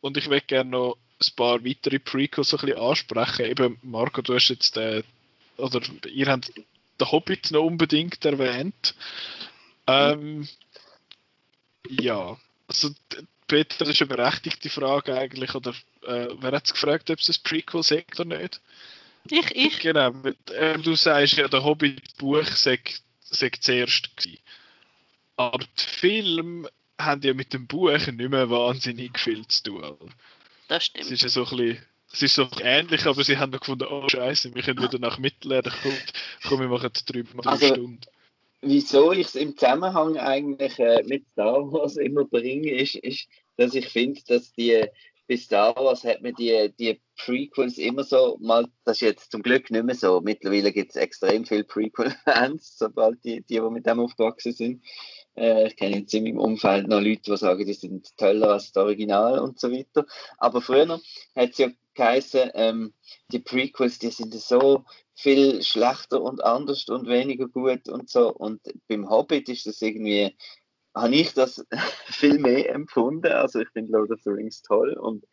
und ich möchte gerne noch ein paar weitere Prequels ein bisschen ansprechen. Eben, Marco, du hast jetzt den, oder ihr habt den Hobbit noch unbedingt erwähnt. Ähm, ja, also Peter, das ist eine berechtigte Frage eigentlich, oder äh, wer hat es gefragt, ob es ein Prequel sagt oder nicht? Ich, ich. Genau, äh, du sagst ja, der Hobbit-Buch sei, sei zuerst gewesen. Aber die Filme haben ja mit dem Buch nicht mehr wahnsinnig viel zu tun. Das Es stimmt. ist ja so ein bisschen, es ist so ähnlich, aber sie haben noch gefunden, oh Scheiße, wir können wieder nach Mittelerde kommen. Komm, wir machen drei, drei Also- Stunden. wieso ich es im Zusammenhang eigentlich äh, mit Star Wars immer bringe, ist, ist dass ich finde, dass die bei Star Wars hat man die, die Prequels immer so mal, das ist jetzt zum Glück nicht mehr so. Mittlerweile gibt es extrem viele Prequel-Fans, sobald die, die, die mit dem aufgewachsen sind. Äh, ich kenne jetzt in meinem Umfeld noch Leute, die sagen, die sind toller als das Original und so weiter. Aber früher hat es ja geheißen, ähm, die Prequels, die sind so viel schlechter und anders und weniger gut und so. Und beim Hobbit ist das irgendwie, habe ich das *laughs* viel mehr empfunden. Also ich finde Lord of the Rings toll und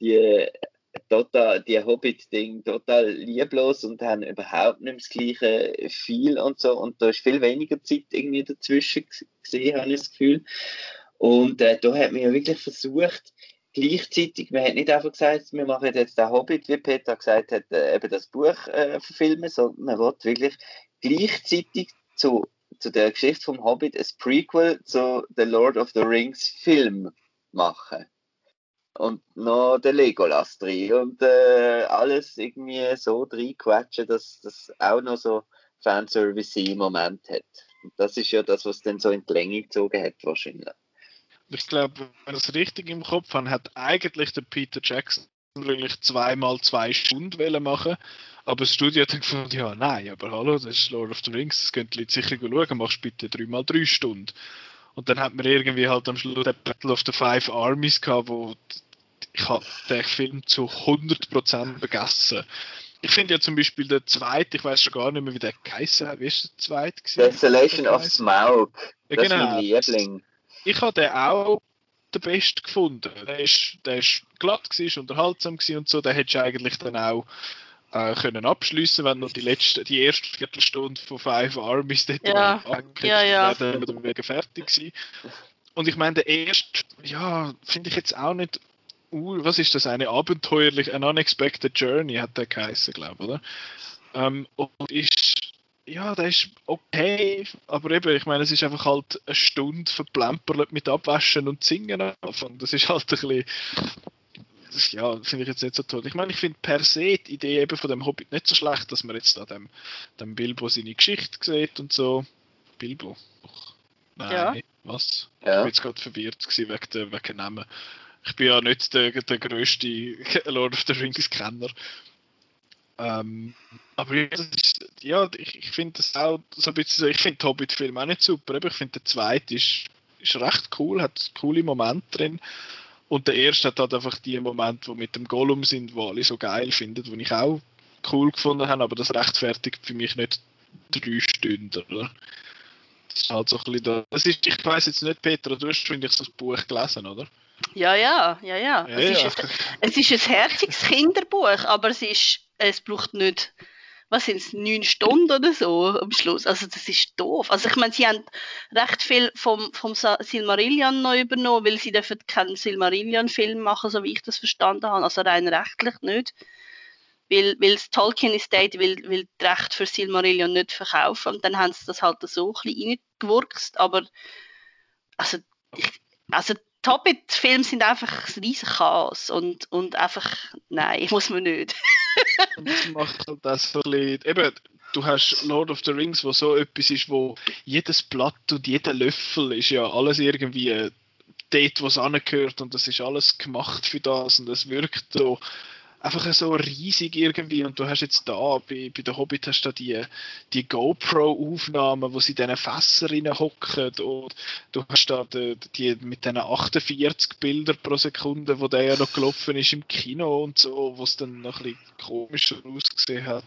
die total, die Hobbit-Ding total lieblos und haben überhaupt nicht das gleiche viel und so. Und da ist viel weniger Zeit irgendwie dazwischen gesehen, habe ich das Gefühl. Und äh, da hat man ja wirklich versucht, gleichzeitig, man hat nicht einfach gesagt, wir machen jetzt den Hobbit, wie Peter gesagt hat, äh, eben das Buch äh, verfilmen, sondern man will wirklich gleichzeitig zu, zu der Geschichte vom Hobbit ein Prequel zu The Lord of the Rings Film machen. Und noch den Legolas drin und äh, alles irgendwie so reinquetschen, dass das auch noch so Fanservice-Moment hat. Und das ist ja das, was dann so in die Länge gezogen hat, wahrscheinlich. Ich glaube, wenn ich es richtig im Kopf habe, hat eigentlich der Peter Jackson eigentlich zweimal zwei Stunden machen aber das Studio hat dann gefunden, ja, nein, aber hallo, das ist Lord of the Rings, das die Leute sicher schauen, machst bitte dreimal drei Stunden. Und dann hat man irgendwie halt am Schluss den Battle of the Five Armies gehabt, wo ich habe den Film zu 100% vergessen. Ich finde ja zum Beispiel der zweite, ich weiß schon gar nicht mehr, wie der geheißen hat. Wie ist der zweite? gewesen? Desolation of Smaug. Ja, Das genau. ist mein Liebling. Ich habe den auch den besten gefunden. Der ist, der ist glatt gewesen, ist unterhaltsam gewesen und so. Den hättest du eigentlich dann auch äh, können abschließen, wenn noch die letzte, die erste Viertelstunde von Five Armies dort Ja, angehängt ja, ja. wäre, dann fertig gewesen. Und ich meine, der erste, ja, finde ich jetzt auch nicht, uh, was ist das, eine abenteuerliche, an unexpected journey hat der geheißen, glaube ich, oder? Ähm, und ist, ja, der ist okay, aber eben, ich meine, es ist einfach halt eine Stunde verplemperlet mit Abwaschen und Singen Anfang. Das ist halt ein bisschen, ja, finde ich jetzt nicht so toll. Ich meine, ich finde per se die Idee eben von dem Hobbit nicht so schlecht, dass man jetzt da dem, dem Bilbo seine Geschichte sieht und so. Bilbo? Och, Nein, Ja. was? Ich Ja. bin jetzt gerade verwirrt gewesen wegen der, wegen dem Namen. Ich bin ja nicht der, der grösste *laughs* Lord of the Rings Kenner. Ähm, aber ist, ja ich, ich finde das auch so ein bisschen so, ich finde den Hobbit-Film auch nicht super, aber ich finde der zweite ist, ist recht cool, hat coole Momente drin. Und der erste hat halt einfach die Momente, die mit dem Gollum sind, wo alle so geil finden, die ich auch cool gefunden habe, aber das rechtfertigt für mich nicht drei Stunden, oder? Das ist halt so ein bisschen da. Das ist, ich weiß jetzt nicht, Peter, du hast, finde ich, so das Buch gelesen, oder? Ja, ja, ja, ja. Ja, es, ja. Ist ein, es ist ein herziges Kinderbuch, aber es, ist, es braucht nicht, was sind es, neun Stunden oder so am Schluss. Also das ist doof. Also ich meine, sie haben recht viel vom, vom Silmarillion noch übernommen, weil sie dürfen keinen Silmarillion-Film machen, so wie ich das verstanden habe. Also rein rechtlich nicht. Weil, weil das Tolkien Estate will, will die Rechte für Silmarillion nicht verkaufen und dann haben sie das halt so ein bisschen reingewurkst, aber also, ich, also die Hobbit-Filme sind einfach ein riesen Chaos und, und einfach, nein, *laughs* muss man nicht. Das macht halt das ein eben, du hast Lord of the Rings, wo so etwas ist, wo jedes Blatt und jeder Löffel ist ja alles irgendwie äh, dort, wo es angehört und das ist alles gemacht für das und es wirkt so einfach so riesig irgendwie und du hast jetzt da, bei, bei der Hobbit hast du die, die GoPro-Aufnahmen, wo sie in diesen Fässer hocken und du hast da die, die mit diesen 48 Bilder pro Sekunde, wo der ja noch gelaufen ist im Kino und so, wo es dann noch ein bisschen komischer ausgesehen hat.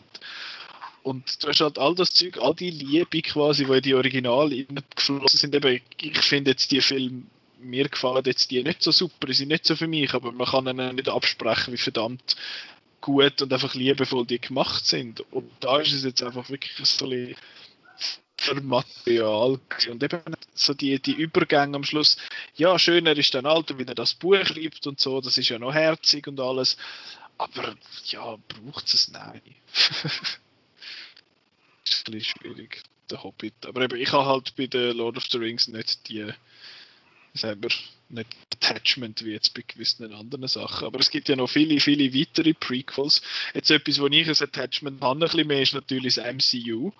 Und du hast halt all das Zeug, all die Liebe quasi, die in die Originale geflossen sind. Eben, ich finde jetzt die Filme, mir gefallen jetzt die nicht so super, die sind nicht so für mich, aber man kann ihnen nicht absprechen, wie verdammt gut und einfach liebevoll die gemacht sind. Und da ist es jetzt einfach wirklich ein für Material. Und eben so die, die Übergänge am Schluss. Ja, schöner ist dann Alter, wie er das Buch schreibt und so, das ist ja noch herzig und alles. Aber ja, braucht es Nein. *laughs* ist ein bisschen schwierig, der Hobbit. Aber eben, ich habe halt bei der Lord of the Rings nicht die selber nicht Attachment wie jetzt bei gewissen anderen Sachen. Aber es gibt ja noch viele, viele weitere Prequels. Jetzt etwas, wo ich ein Attachment habe, ein bisschen mehr, ist natürlich das MCU.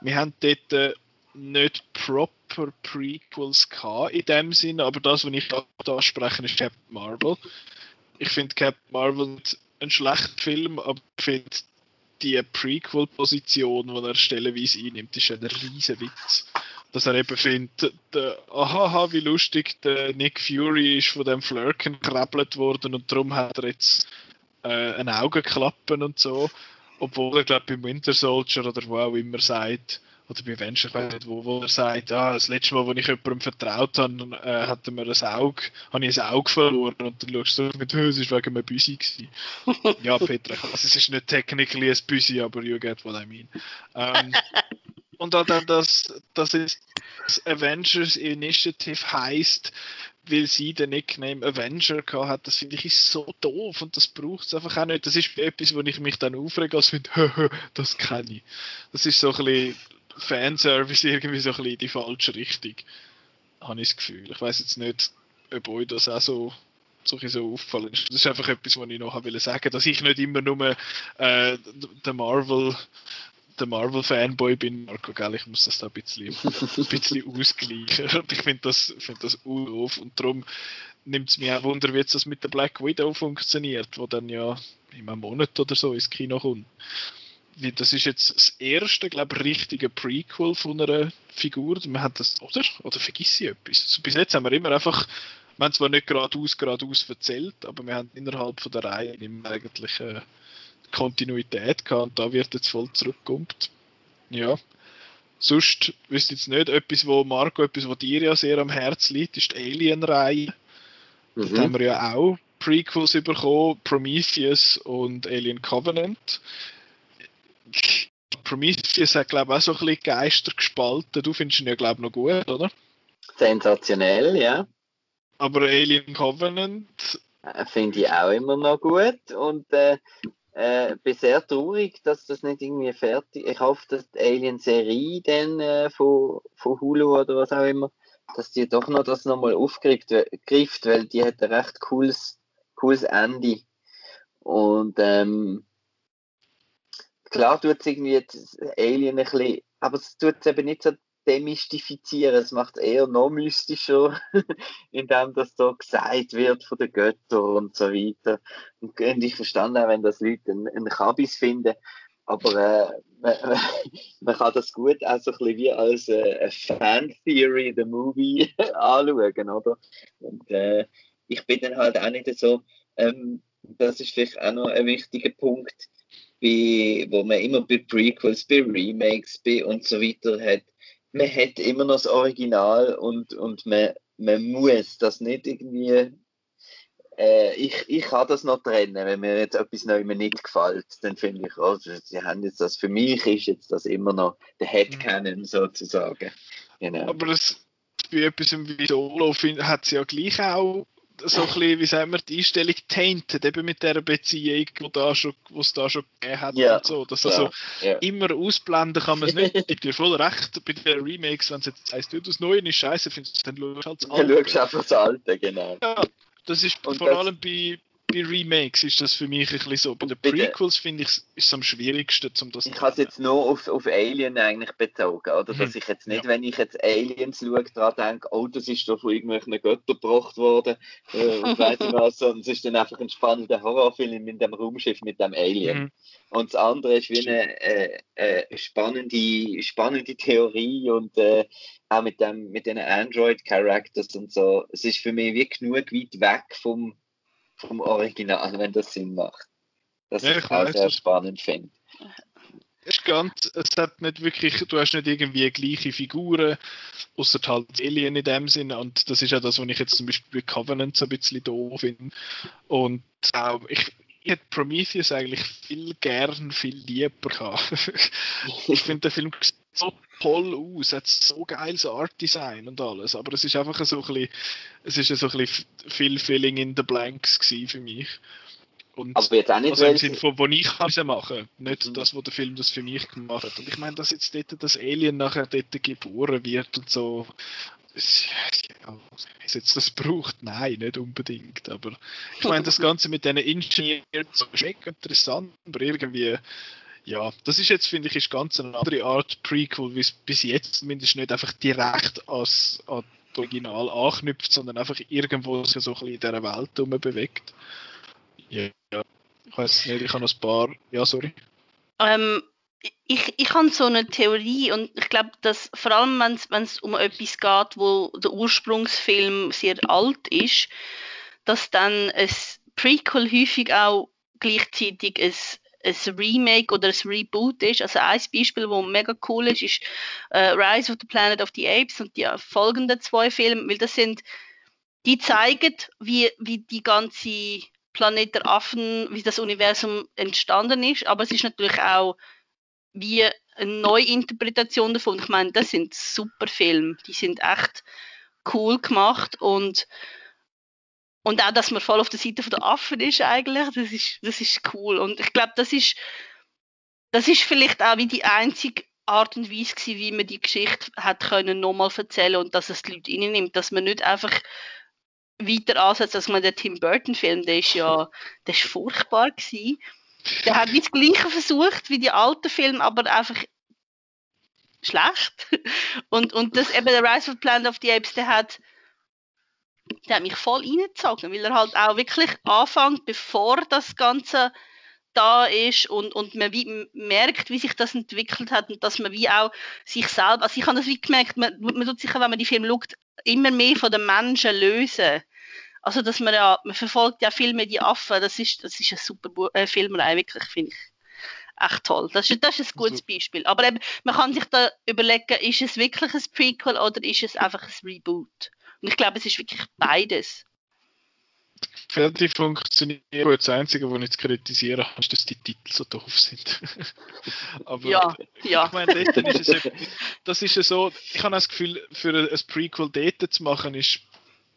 Wir haben dort äh, nicht proper Prequels gehabt in dem Sinne, aber das, was ich da anspreche, ist Captain Marvel. Ich finde Captain Marvel ein schlechter Film, aber ich finde die Prequel-Position, die er stellenweise einnimmt, ist ein riesen Witz. Dass er eben findet, aha, wie lustig, der Nick Fury ist von dem Flirken gekrabbelt worden und darum hat er jetzt äh, ein Augenklappen und so. Obwohl er, glaube beim Winter Soldier oder wo auch immer sagt, oder bei Avengers, ich weiß nicht, wo, wo er sagt, ah, das letzte Mal, als ich jemandem vertraut habe, äh, hat er mir ein Auge, habe ich ein Auge verloren und dann schaust du mit, es war wegen einem Büsi ja, Petra, also es ist nicht technically ein Büsi, aber you get what I mean. Ähm, *laughs* und dann, dass, das Avengers Initiative heißt, weil sie den Nickname Avenger gehabt hat, das finde ich ist so doof und das braucht es einfach auch nicht. Das ist etwas, wo ich mich dann aufrege, als finde, *laughs* das kenne ich. Das ist so ein bisschen Fanservice irgendwie so ein bisschen in die falsche Richtung. Habe ich das Gefühl. Ich weiß jetzt nicht, ob euch das auch so so, auffallen ist. Das ist einfach etwas, was ich noch will sagen dass ich nicht immer nur äh, der Marvel der Marvel-Fanboy bin, Marco, gell, ich muss das da ein bisschen, *laughs* ein bisschen ausgleichen. Und *laughs* ich finde das, find das doof und darum nimmt es mich auch Wunder, wie jetzt das mit der Black Widow funktioniert, wo dann ja in einem Monat oder so ins Kino kommt das ist jetzt das erste, glaube ich, richtige Prequel von einer Figur. Man hat das, oder? Oder vergiss ich etwas? Also bis jetzt haben wir immer einfach, wir haben zwar nicht geradeaus, geradeaus erzählt, aber wir haben innerhalb von der Reihe immer eigentlich äh, Kontinuität gehabt und da wird jetzt voll zurückkommt. Ja. Sonst wüsste jetzt nicht, etwas, wo Marco, etwas, was dir ja sehr am Herzen liegt, ist die Alien-Reihe. Mhm. Dort haben wir ja auch Prequels bekommen, Prometheus und Alien Covenant. Prometheus hat, glaube ich, auch so ein bisschen Geister gespalten. Du findest ihn ja, glaube ich, noch gut, oder? Sensationell, ja. Aber Alien Covenant. Äh, finde ich auch immer noch gut. Und äh, äh, bin sehr traurig, dass das nicht irgendwie fertig Ich hoffe, dass die Alien-Serie dann äh, von, von Hulu oder was auch immer, dass die doch noch das nochmal aufgreift, weil die hat ein recht cooles, cooles Ende. Und ähm, klar tut es irgendwie jetzt Alien ein bisschen, aber es tut es eben nicht so demystifizieren, es macht eher noch mystischer, *laughs* indem das so gesagt wird von den Göttern und so weiter. Und, ich verstand auch, wenn das Leute einen Kabis finden, aber äh, *laughs* man, man, kann das gut auch so ein bisschen wie als äh, Fan-Theory, the Movie, *laughs* anschauen, oder? Und äh, ich bin dann halt auch nicht so, ähm, das ist vielleicht auch noch ein wichtiger Punkt, bei, wo man immer bei Prequels, bei Remakes bei und so weiter hat, man hat immer noch das Original und, und man, man muss das nicht irgendwie. Äh, ich, ich kann das noch trennen, wenn mir jetzt etwas neu nicht gefällt, dann finde ich, oh, sie haben jetzt das, für mich ist jetzt das immer noch der Headcanon mhm. sozusagen. Genau. Aber das, bei etwas wie Solo hat sie ja gleich auch so ein bisschen, wie sagen wir, die Einstellung tainted, eben mit dieser Beziehung, die da schon, es da schon gegeben hat ja. und so. Dass also ja. immer ausblenden kann man es nicht. *laughs* Ich dir voll recht, bei den Remakes, wenn es jetzt heisst, du das Neue ist scheiße findest, dann schaust du halt das Alte. Dann schaust du einfach das Alte, genau. Ja, das ist und vor das, allem bei, bei Remakes ist das für mich ein bisschen so. Bei den Prequels finde ich ist es am schwierigsten, um das Ich habe es jetzt nur auf, auf Alien eigentlich bezogen, oder? Dass hm. ich jetzt nicht, ja. wenn ich jetzt Aliens schaue, daran denke, oh, das ist doch von irgendwelchen Göttern gebracht worden, äh, und weiss ich was, und es ist dann einfach ein spannender Horrorfilm in dem Raumschiff mit dem Alien. Hm. Und das andere ist wie eine äh, äh, spannende, spannende Theorie und äh, auch mit, dem, mit den Android-Characters und so. Es ist für mich wie genug weit weg vom vom Original, wenn das Sinn macht. Das ja, ich auch sehr spannend finde. Es, ganz, es hat nicht wirklich, du hast nicht irgendwie gleiche Figuren, außer halt Alien in dem Sinne. Und das ist ja das, was ich jetzt zum Beispiel bei Covenant so ein bisschen doof finde. Und auch, ich, ich hätte Prometheus eigentlich viel gern, viel lieber gehabt. *laughs* ich finde, der Film so toll aus, hat so geiles Art-Design und alles, aber es ist einfach so ein bisschen, es ist so ein bisschen viel Filling in the Blanks für mich. Und aber jetzt auch nicht, also im Sinne von, wo ich kann machen nicht mhm. das, wo der Film das für mich gemacht hat. Und ich meine, dass jetzt dort das Alien nachher dort geboren wird und so, ja, ist jetzt das braucht? Nein, nicht unbedingt. Aber ich meine, das Ganze mit diesen Ingenieuren ist mega interessant, aber irgendwie, ja, das ist jetzt, finde ich, ist ganz eine andere Art Prequel, wie es bis jetzt zumindest nicht einfach direkt als, an das Original anknüpft, sondern einfach irgendwo sich so ein bisschen in dieser Welt herum bewegt. Ja, ich weiß nicht, ich habe noch ein paar. Ja, sorry. Ähm, ich, ich habe so eine Theorie und ich glaube, dass vor allem, wenn es um etwas geht, wo der Ursprungsfilm sehr alt ist, dass dann ein Prequel häufig auch gleichzeitig ein, ein Remake oder ein Reboot ist. Also ein Beispiel, wo mega cool ist, ist äh, Rise of the Planet of the Apes und die folgenden zwei Filme, weil das sind, die zeigen, wie, wie die ganze Planet der Affen, wie das Universum entstanden ist, aber es ist natürlich auch wie eine Neuinterpretation davon. Ich meine, das sind super Filme, die sind echt cool gemacht und und auch, dass man voll auf der Seite der Affen ist eigentlich, das ist, das ist cool. Und ich glaube, das ist, das ist vielleicht auch wie die einzige Art und Weise gewesen, wie man die Geschichte hat können nochmal erzählen und dass es die Leute nimmt, dass man nicht einfach weiter ansetzt, als man der Tim Burton Film, der ist ja, der ist furchtbar gewesen. Der hat nicht das Gleiche versucht wie die alten Filme, aber einfach schlecht. *laughs* Und, und das eben der Rise of Planet of the Apes, der hat, der hat mich voll reingezogen, weil er halt auch wirklich anfängt, bevor das Ganze da ist und, und man wie merkt, wie sich das entwickelt hat und dass man wie auch sich selber, also ich habe das wie gemerkt, man, man tut sich, wenn man die Filme schaut, immer mehr von den Menschen lösen. Also, dass man ja, man verfolgt ja viel mehr die Affen, das ist, das ist ein super äh, Filmreihe, wirklich, finde ich. Echt toll. Das ist, das ist ein gutes Beispiel. Aber eben, man kann sich da überlegen, ist es wirklich ein Prequel oder ist es einfach ein Reboot? Und ich glaube, es ist wirklich beides. Fertig funktioniert gut. Das Einzige, was ich zu kritisieren habe, ist, dass die Titel so doof sind. *laughs* Aber ja, ja. ich meine, ist es, das ist ja so, ich habe das Gefühl, für ein Prequel dort zu machen, ist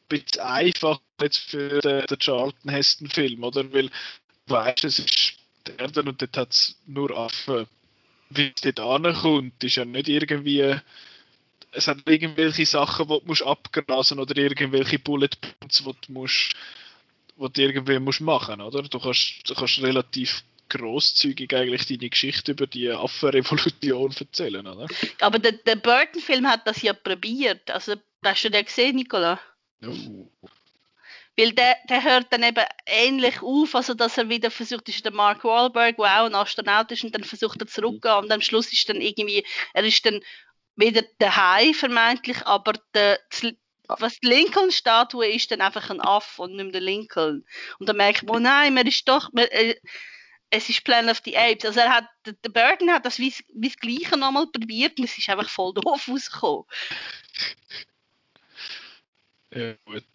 ein bisschen einfach jetzt für den, den Charlton Heston Film, oder? Weil du weißt, es ist der Erde und dort hat es nur Affen. Wie es dort ankommt, ist ja nicht irgendwie es hat irgendwelche Sachen, die du musst abgrasen oder irgendwelche Bullet Points, die du musst was du irgendwie musst machen, oder? Du kannst, du kannst relativ großzügig eigentlich deine Geschichte über die Affenrevolution erzählen, oder? Aber der, der Burton-Film hat das ja probiert. Also, hast du den gesehen, Nicola? Oh. Weil der, der hört dann eben ähnlich auf, also dass er wieder versucht, ist der Mark Wahlberg, der auch ein Astronaut ist, und dann versucht er zurückzugehen und am Schluss ist dann irgendwie, er ist dann wieder daheim vermeintlich, aber der, was die Lincoln-Statue ist, dann einfach ein Affe und nicht mehr der Lincoln. Und dann merkt man, oh nein, man ist doch, man, äh, es ist Planet of the Apes. Also er hat, der Burton hat das wie, wie das Gleiche nochmal probiert und es ist einfach voll doof rausgekommen. Ja, gut.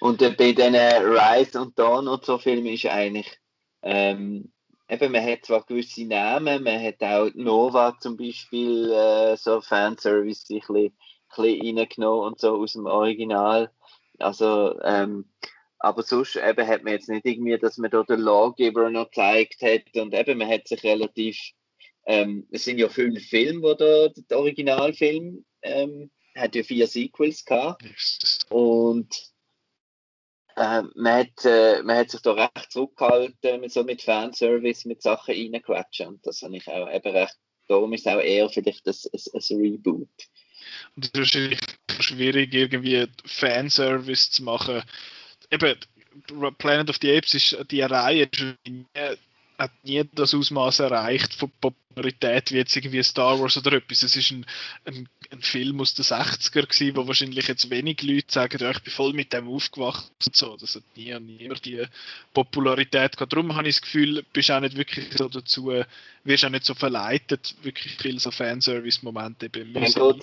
Und äh, bei diesen Rise und Dawn und so Filmen ist eigentlich, ähm, eben, man hat zwar gewisse Namen, man hat auch Nova zum Beispiel, äh, so Fanservice, ein bisschen bisschen reingenommen und so aus dem Original. Also, ähm, aber sonst eben hat man jetzt nicht irgendwie, dass man da den Lawgiver noch gezeigt hat und eben man hat sich relativ, ähm, es sind ja fünf Filme, wo da der Originalfilm ähm, hat ja vier Sequels gehabt und äh, man, hat, äh, man hat sich da recht zurückgehalten, so mit Fanservice, mit Sachen reinquetschen und das habe ich auch eben recht, darum ist es auch eher vielleicht ein, ein, ein Reboot. Und es ist wahrscheinlich schwierig, irgendwie Fanservice zu machen. Eben, Planet of the Apes ist die Reihe nie, hat nie das Ausmaß erreicht von Popularität wie jetzt irgendwie Star Wars oder etwas. Es ist ein, ein, ein Film aus den 60er gewesen, wo wahrscheinlich jetzt wenig Leute sagen, ja, ich bin voll mit dem aufgewacht und so. Das hat nie, nie die Popularität gehabt. Darum habe ich das Gefühl, bist auch nicht wirklich so dazu, wirst auch nicht so verleitet, wirklich viel so Fanservice-Momente beim Müssen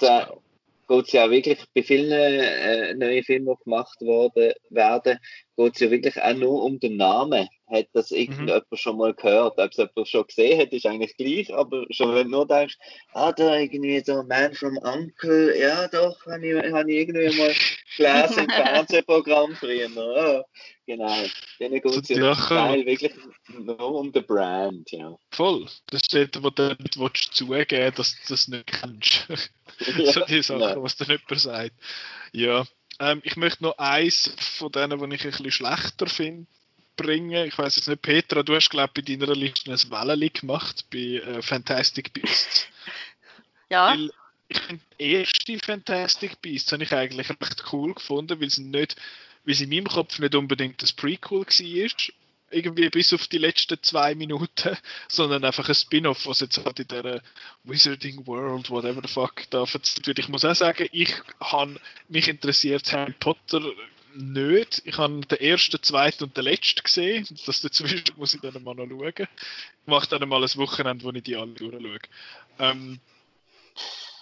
geht es ja wirklich bei vielen äh, neuen Filmen, die gemacht worden, werden, geht es ja wirklich auch nur um den Namen. Hat das irgendjemand mhm. schon mal gehört? Ob es jemand schon gesehen hat, ist eigentlich gleich, aber schon wenn du nur denkst, ah, da irgendwie so Man from Uncle, ja doch, habe ich, hab ich irgendwie mal gelesen im *laughs* Fernsehprogramm früher. Oh, genau, denen geht es ja Teil wirklich nur um den Brand, ja. Voll, das steht, wo du nicht zugeben dass du das nicht kennst. *laughs* *laughs* so die Sachen, ja. was dir jemand sagt. Ja, ähm, ich möchte noch eins von denen, die ich ein bisschen schlechter finde, bringen. Ich weiß jetzt nicht, Petra, du hast, glaube ich, bei deiner Liste ein Wellen gemacht bei äh, Fantastic Beasts. *laughs* ja. Weil ich finde, die erste Fantastic Beasts habe ich eigentlich recht cool gefunden, weil sie nicht, weil sie in meinem Kopf nicht unbedingt das Prequel war, irgendwie bis auf die letzten zwei Minuten, *laughs* sondern einfach ein Spin-off, was jetzt halt in der Wizarding World, whatever the fuck, da erzählt wird. Ich muss auch sagen, ich habe mich interessiert Harry Potter nicht. Ich habe den ersten, zweiten und den letzten gesehen. Das dazwischen muss ich dann mal noch schauen. Ich mache dann mal ein Wochenende, wo ich die alle durchschaue. Ähm,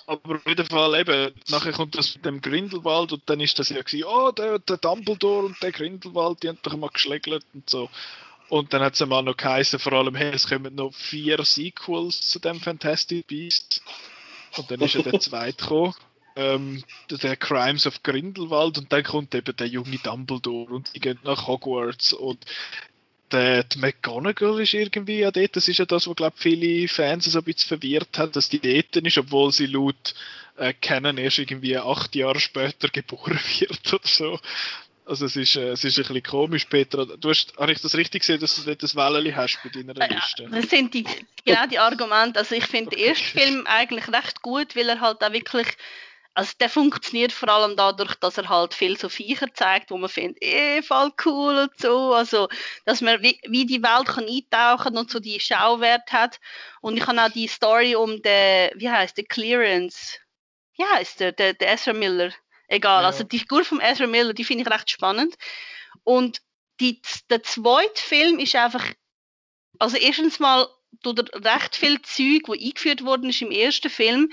aber auf jeden Fall eben, nachher kommt das mit dem Grindelwald und dann ist das ja gewesen, oh, der, der Dumbledore und der Grindelwald, die haben doch mal geschlägelt und so. Und dann hat es mal noch geheißen, vor allem, hey, es kommen noch vier Sequels zu dem Fantastic Beast. Und dann ist ja der zweite gekommen, ähm, der Crimes of Grindelwald und dann kommt eben der junge Dumbledore und die gehen nach Hogwarts und der, die McGonagall ist irgendwie ja dort. Das ist ja das, was glaube viele Fans so ein bisschen verwirrt hat, dass die dort ist, obwohl sie laut äh, Canon erst irgendwie acht Jahre später *laughs* geboren wird oder so. Also es ist, äh, es ist ein bisschen komisch, Petra. Du hast, habe ich das richtig gesehen, dass du dort das Welleli hast bei deiner ja, Liste? Das sind die, genau die Argumente. Also ich finde den ersten Film eigentlich recht gut, weil er halt auch wirklich also der funktioniert vor allem dadurch, dass er halt viel so Viecher zeigt, wo man findet, eh, voll cool und so. Also, dass man wie, wie die Welt kann eintauchen und so die Schauwert hat. Und ich habe auch die Story um den, wie heißt der, Clearance. Wie heißt der, der, der Ezra Miller. Egal, ja. also die Figur von Ezra Miller, die finde ich recht spannend. Und die, der zweite Film ist einfach, also erstens mal tut er recht viel Zeug, wo eingeführt worden ist im ersten Film,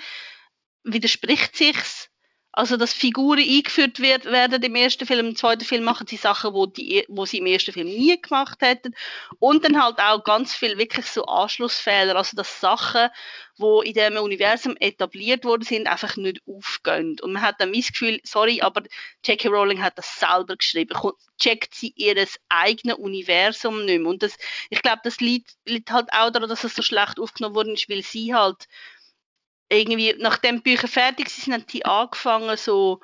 widerspricht sich's. Also, dass Figuren eingeführt wird, werden im ersten Film, im zweiten Film machen sie Sachen, wo, die, wo sie im ersten Film nie gemacht hätten. Und dann halt auch ganz viel wirklich so Anschlussfehler, also dass Sachen, wo in dem Universum etabliert worden sind, einfach nicht aufgehen. Und man hat dann das Gefühl, sorry, aber J.K. Rowling hat das selber geschrieben, checkt sie ihr eigenes Universum nicht mehr. Und das, ich glaube, das liegt, liegt halt auch daran, dass es so schlecht aufgenommen worden ist, weil sie halt irgendwie, nachdem die Bücher fertig sind, haben die angefangen, so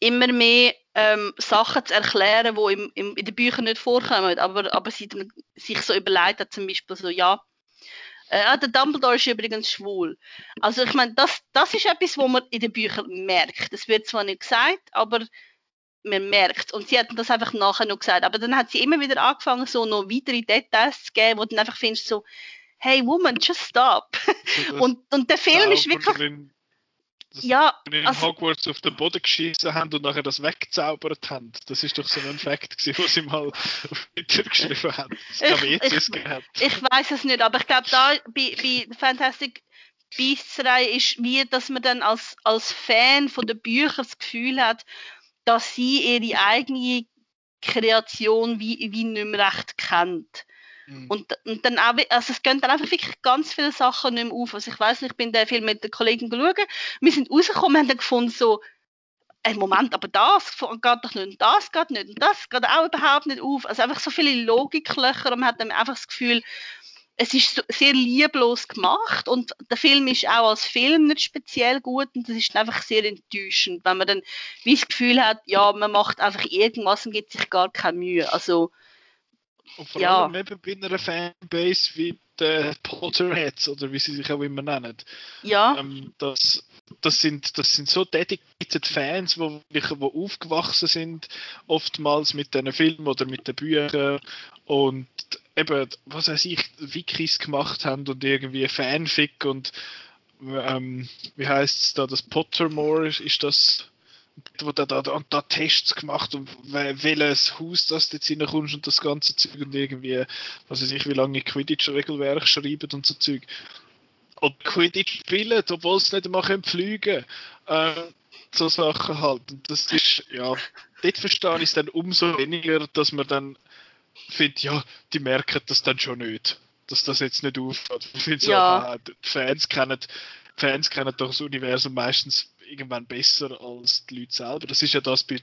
immer mehr ähm, Sachen zu erklären, die im, im, in den Büchern nicht vorkommen. Aber, aber sie sich so überlegt hat, zum Beispiel so, ja, äh, ah, der Dumbledore ist übrigens schwul. Also ich meine, das, das ist etwas, wo man in den Büchern merkt. Das wird zwar nicht gesagt, aber man merkt. Und sie hat das einfach nachher noch gesagt. Aber dann hat sie immer wieder angefangen, so noch weitere Details zu geben, wo dann einfach findest, so, hey Woman, just stop. und, und der Film ist wirklich. Drin, ja, in also, Hogwarts auf den Boden geschissen haben und nachher das weggezaubert haben. Das ist doch so ein Effekt, gewesen, was sie mal auf Twitter geschrieben haben. Ich, ich, ich weiß es nicht, aber ich glaube, da bei, bei Fantastic Beasts Reihe ist wie, dass man dann als, als Fan von den Büchern das Gefühl hat, dass sie ihre eigene Kreation wie, wie nicht mehr recht kennt. Mhm. Und, und dann auch, also es gehen dann einfach wirklich ganz viele Sachen nicht mehr auf. Also ich weiß nicht, ich bin den Film mit den Kollegen geschaut, wir sind rausgekommen und haben gefunden, so, ein Moment, aber das geht doch nicht und das geht nicht und das geht auch überhaupt nicht auf. Also einfach so viele Logiklöcher und man hat dann einfach das Gefühl, es ist so sehr lieblos gemacht und der Film ist auch als Film nicht speziell gut und das ist einfach sehr enttäuschend, wenn man dann wie das Gefühl hat, ja, man macht einfach irgendwas und gibt sich gar keine Mühe. Also und vor ja. allem eben bei einer Fanbase wie der Potterheads oder wie sie sich auch immer nennen. Ja. Ähm, das, das, sind, das sind so dedicated Fans, wo, wo aufgewachsen sind, oftmals mit diesen Filmen oder mit den Büchern und eben, was weiß ich, Wikis gemacht haben und irgendwie Fanfic und ähm, wie heißt es da, das Pottermore ist das wo da, da, da, da Tests gemacht und welches Haus das du jetzt reinkommst und das ganze Zeug und irgendwie, was weiß ich, wie lange Quidditch-Regelwerk schreiben und so Zeug. oder Quidditch spielen, obwohl sie nicht einmal fliegen können. Ähm, so Sachen halt. Und das ist, ja, dort verstehe ich es dann umso weniger, dass man dann findet, ja, die merken das dann schon nicht. Dass das jetzt nicht aufhört. Ich finde Ja. so, ah, die Fans kennen, Fans kennen doch das Universum meistens irgendwann besser als die Leute selber. Das ist ja das bei,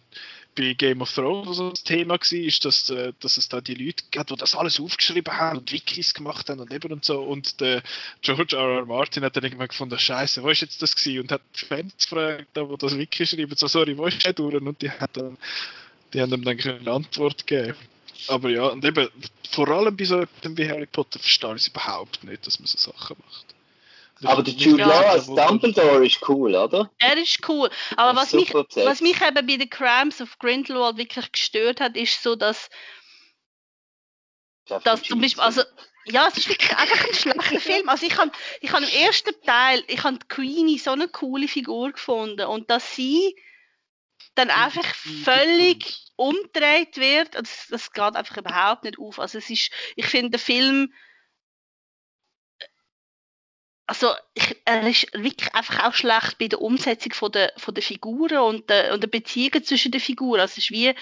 bei Game of Thrones so das Thema war, ist, dass, äh, dass es da die Leute gibt, die das alles aufgeschrieben haben und Wikis gemacht haben und eben und so. Und der George R. R. Martin hat dann irgendwann gefunden, Scheiße, wo ist jetzt das gewesen? Und hat die Fans gefragt, die das Wiki schreiben, so, sorry, wo ist der? Und die, hat dann, die haben ihm dann eine Antwort gegeben. Aber ja, und eben, vor allem bei so etwas wie Harry Potter verstehe ich es überhaupt nicht, dass man so Sachen macht. Aber der Jude. Law als Dumbledore ist cool, oder? Er ist cool. Aber was mich, besetzt. was mich eben bei den Crimes of Grindelwald wirklich gestört hat, ist so, dass, dass zum Beispiel, also, ja, es ist wirklich einfach ein schlechter Film. Also ich habe ich hab im ersten Teil, ich habe Queenie so eine coole Figur gefunden und dass sie dann einfach völlig umgedreht wird, das, das geht einfach überhaupt nicht auf. Also es ist, ich finde der Film, also ich, er ist wirklich einfach auch schlecht bei der Umsetzung von der, von der Figuren und der, und der Beziehungen zwischen den Figuren. Also es ist wie,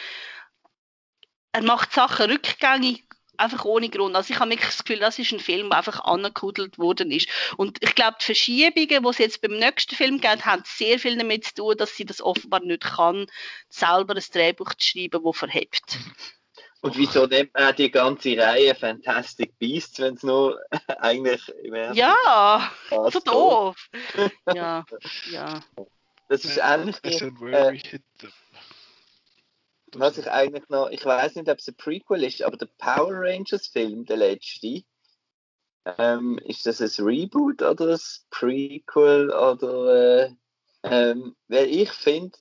er macht Sachen rückgängig, einfach ohne Grund. Also ich habe wirklich das Gefühl, das ist ein Film, der einfach angekudelt worden ist. Und ich glaube, die Verschiebungen, die es jetzt beim nächsten Film gibt, haben sehr viel damit zu tun, dass sie das offenbar nicht kann, selber ein Drehbuch zu schreiben, das verhebt. Und wieso nennt man die ganze Reihe Fantastic Beasts, wenn es nur *laughs* eigentlich im ersten Ja, Cast so doof. *laughs* Ja, ja. Das ist ein Worry Hit. was ich eigentlich noch, ich weiß nicht, ob es ein Prequel ist, aber der Power Rangers Film, der letzte, ähm, ist das ein Reboot oder ein Prequel oder, äh, ähm, weil ich finde,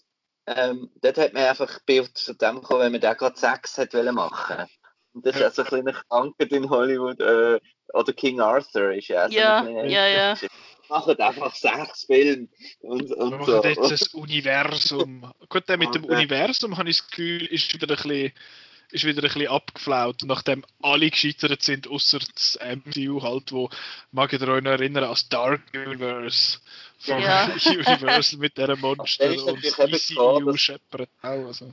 ähm, dort hat man einfach Bild zu dem gekommen, wenn man da gerade Sex hat wollen machen. Und das ist Ja. also ein kleiner Krankheit in Hollywood, äh, oder King Arthur ist ja auch so Ja, ja, ja. *laughs* Machen einfach sechs Filme und, Wir und machen so. jetzt ein Universum. Gut, der mit dem *laughs* Okay. Universum habe ich das Gefühl, ist wieder ein bisschen, ist wieder ein bisschen abgeflaut, nachdem alle gescheitert sind, außer das MCU halt, wo, mag ich euch noch erinnern, als Dark Universe von Ja. *laughs* Universal mit dieser Monster und dass- scheppert auch. Also.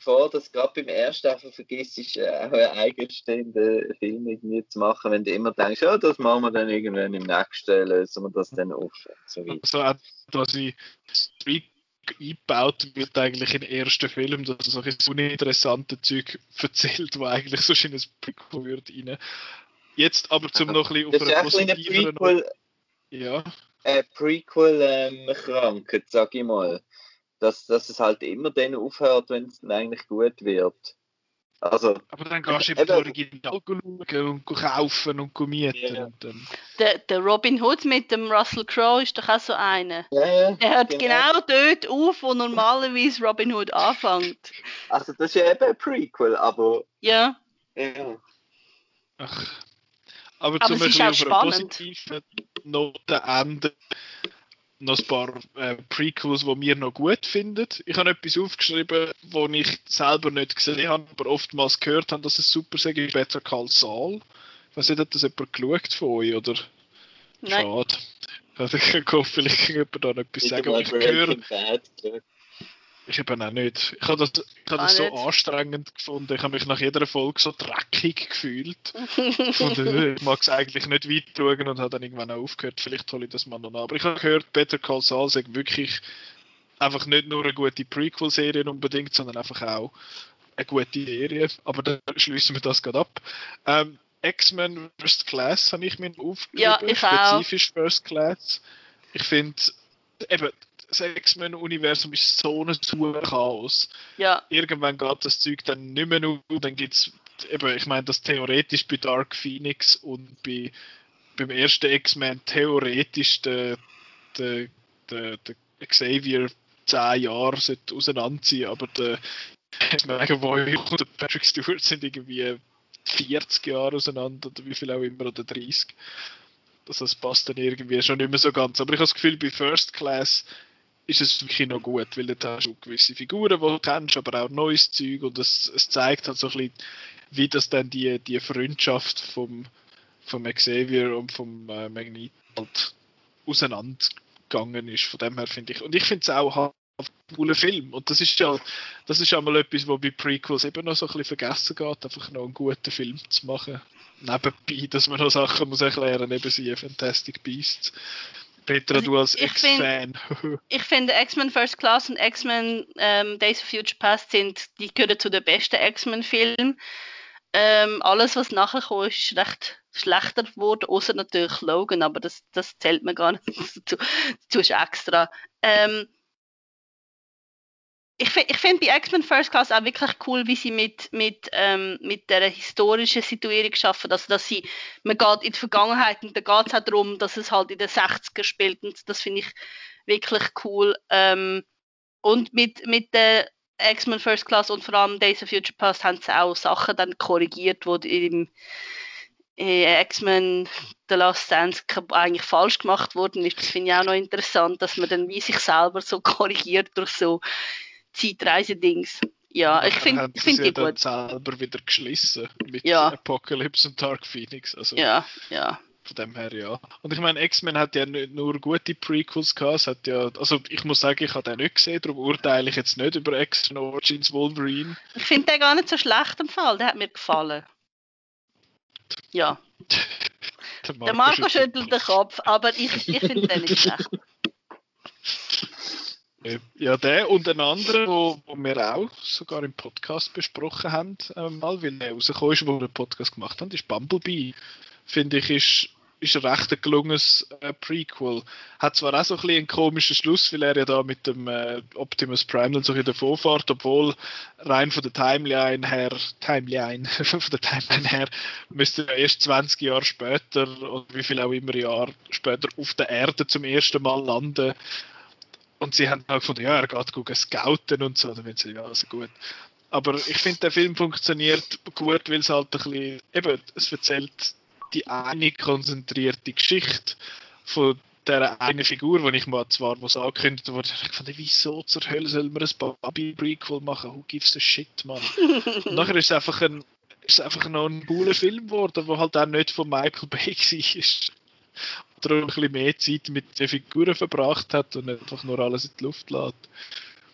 vor, dass gerade beim ersten einfach vergisst, ist, äh, auch einen eigenstehenden Film irgendwie zu machen, wenn du immer denkst, ja, das machen wir dann irgendwann im nächsten, lösen wir das dann auf. So. Also auch quasi Streak eingebaut wird eigentlich in den ersten Film, dass er solche uninteressante Zeug erzählt, wo eigentlich so in ein Prequel würde rein. Jetzt aber zum noch ein bisschen auf einer ein kleiner positiveren Prequel, Ja, äh, Prequel ähm, sag ich mal. Dass, dass es halt immer dann aufhört, wenn es dann eigentlich gut wird. Also, aber dann gehst du eben Eben. die Original schauen und kaufen und mieten. Ja. Und dann, Der, der Robin Hood mit dem Russell Crowe ist doch auch so einer. ja, ja. Der hört Genau. genau dort auf, wo normalerweise Robin Hood anfängt. Also, das ist ja eben ein Prequel, aber, Ja, ja. ach. Aber, Aber zum es ist Beispiel auch auf einer spannend. positiven Note enden noch ein paar äh, Prequels, die wir noch gut finden. Ich habe etwas aufgeschrieben, wo ich selber nicht gesehen habe, aber oftmals gehört habe, dass es super sei, ist Better Call Saul. Ich weiß nicht, hat das jemand geschaut von euch, oder? nein. Schade. *laughs* Also ich hoffe, vielleicht kann jemand da noch etwas sagen. ich höre. Ich eben auch nicht. Ich habe das, ich habe das Auch so nicht. anstrengend gefunden. Ich habe mich nach jeder Folge so dreckig gefühlt. *laughs* Und äh, ich mag es eigentlich nicht weit schauen und habe dann irgendwann auch aufgehört. Vielleicht hole ich das mal noch an. Aber ich habe gehört, Better Call Saul sei wirklich einfach nicht nur eine gute Prequel-Serie unbedingt, sondern einfach auch eine gute Serie. Aber dann schließen wir das gerade ab. Ähm, X-Men First Class habe ich mir aufgeschrieben. Ja, ich auch. Spezifisch First Class. Ich finde, eben, das X-Men-Universum ist so ein super Chaos ja, irgendwann geht das Zeug dann nicht mehr auf, dann gibt es, eben, ich meine, das theoretisch bei Dark Phoenix und bei, beim ersten X-Men theoretisch der, der, der, der Xavier 10 Jahre sollte auseinander sein, aber der Megavoy und der Patrick Stewart sind irgendwie 40 Jahre auseinander oder wie viel auch immer, oder 30. Also das passt dann irgendwie schon nicht mehr so ganz. Aber ich habe das Gefühl, bei First Class ist es wirklich noch gut, weil dort hast du gewisse Figuren, die du kennst, aber auch neues Zeug und es, es zeigt halt so ein bisschen, wie das dann die, die Freundschaft vom, vom Xavier und vom äh, Magnet halt auseinandergegangen ist. Von dem her finde ich. Und ich finde es auch ein cooler Film. Und das ist ja, das ist einmal etwas, wo bei Prequels eben noch so ein bisschen vergessen geht, einfach noch einen guten Film zu machen. Nebenbei, dass man noch Sachen muss erklären, eben sie Fantastic Beasts. Petra, also, du als X-Fan. *laughs* ich finde X-Men First Class und X-Men ähm, Days of Future Past sind, die gehören zu den besten X-Men-Filmen. Ähm, alles, was nachher kam, ist recht schlechter geworden, außer natürlich Logan, aber das, das zählt mir gar nicht *laughs* dazu. dazu ist extra. Ähm, ich, ich finde bei X-Men First Class auch wirklich cool, wie sie mit, mit, ähm, mit der historischen Situierung schaffen. Also, dass sie, man geht in die Vergangenheit und da geht es auch darum, dass es halt in den 60er spielt und das finde ich wirklich cool. Ähm, und mit, mit der X-Men First Class und vor allem Days of Future Past haben sie auch Sachen dann korrigiert, die im X-Men The Last Dance eigentlich falsch gemacht worden ist. Das finde ich auch noch interessant, dass man dann wie sich selber so *laughs* korrigiert durch so Zeitreise-Dings. Ja, ich finde find die gut. selber wieder geschlossen mit ja. Apocalypse und Dark Phoenix. Also ja, ja. Von dem her ja. Und ich meine, X-Men hat ja nicht nur gute Prequels gehabt, es hat ja, also ich muss sagen, ich habe den nicht gesehen, darum urteile ich jetzt nicht über X-Men Origins Wolverine. Ich finde den gar nicht so schlecht im Fall, der hat mir gefallen. Ja. *laughs* der, Marco der Marco schüttelt den Kopf, aber ich, ich finde den nicht schlecht. *laughs* Äh, ja, der und ein anderer, wo, wo wir auch sogar im Podcast besprochen haben, äh, mal, weil er rausgekommen ist, wo wir einen Podcast gemacht haben, ist Bumblebee. Finde ich, ist, ist ein recht gelungenes äh, Prequel. Hat zwar auch so ein bisschen einen komischen Schluss, weil er ja da mit dem äh, Optimus Prime dann so in der Vorfahrt, obwohl rein von der Timeline her, Timeline, *laughs* von der Timeline her, müsste er erst 20 Jahre später, oder wie viel auch immer Jahr später, auf der Erde zum ersten Mal landen und sie haben halt gefunden, ja, er geht gucken, scouten und so, dann wenn sie, ja, also gut. Aber ich finde, der Film funktioniert gut, weil es halt ein bisschen, eben, es erzählt die eine konzentrierte Geschichte von der eine Figur, die ich mal zwar was angekündigt wurde, ich fand, wieso zur Hölle soll man ein Bobby-Prequel machen? Who gives a shit, man? Und nachher ist es einfach ein, ist einfach noch ein cooler Film geworden, der halt auch nicht von Michael Bay *laughs* war darum ein bisschen mehr Zeit mit den Figuren verbracht hat und einfach nur alles in die Luft lässt.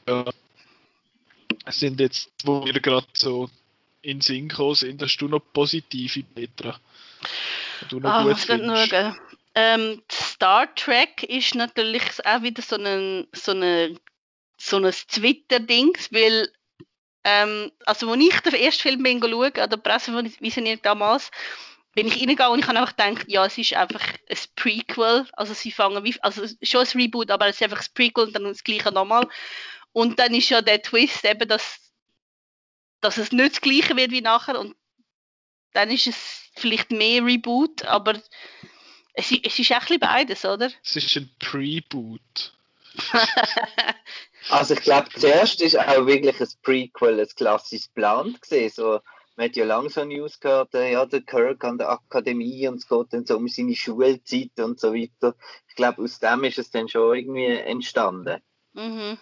Ja. Es sind jetzt, wo wir gerade so in Sinn gekommen sind, hast du noch positive, Petra? Du noch ah, gut was ähm, Star Trek ist natürlich auch wieder so ein, so eine, so ein Twitter-Dings, weil ähm, also als ich den ersten Film bin schauen, an der Presse visioniert damals, bin ich reingegangen und ich habe einfach gedacht, ja, es ist einfach ein Prequel. Also sie fangen wie, also schon ein Reboot, aber es ist einfach ein Prequel und dann das gleiche nochmal. Und dann ist ja der Twist eben, dass, dass es nicht das gleiche wird wie nachher und dann ist es vielleicht mehr Reboot, aber es, es ist echt beides, oder? Es ist ein Preboot. *laughs* also ich glaube, zuerst ist auch wirklich ein Prequel ein klassisches Plan gesehen, so man hat ja langsam News gehabt, äh, ja, der Kirk an der Akademie und es geht dann so um seine Schulzeit und so weiter. Ich glaube, aus dem ist es dann schon irgendwie entstanden. Mhm.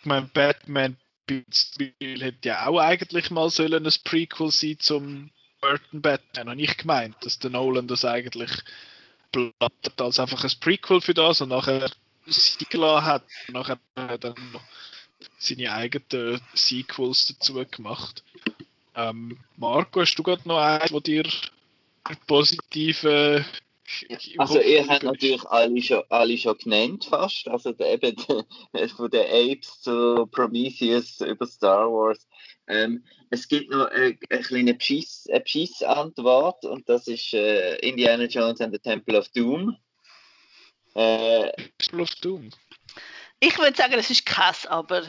Ich meine, Batman hätte ja auch eigentlich mal sollen ein Prequel sein zum Burton Batman. Habe ich gemeint, dass der Nolan das eigentlich plattet als einfach ein Prequel für das und nachher sie gelassen hat und nachher dann noch seine eigenen Sequels dazu gemacht. Ähm, Marco, hast du gerade noch eins, wo dir positive. Also, ihr habt natürlich alle schon, alle schon genannt, fast. Also, eben von den Apes zu Prometheus über Star Wars. Ähm, es gibt noch eine, eine kleine Beschiss-Antwort und das ist äh, Indiana Jones and the Temple of Doom. Äh, Temple of Doom. Ich würde sagen, es ist krass, aber.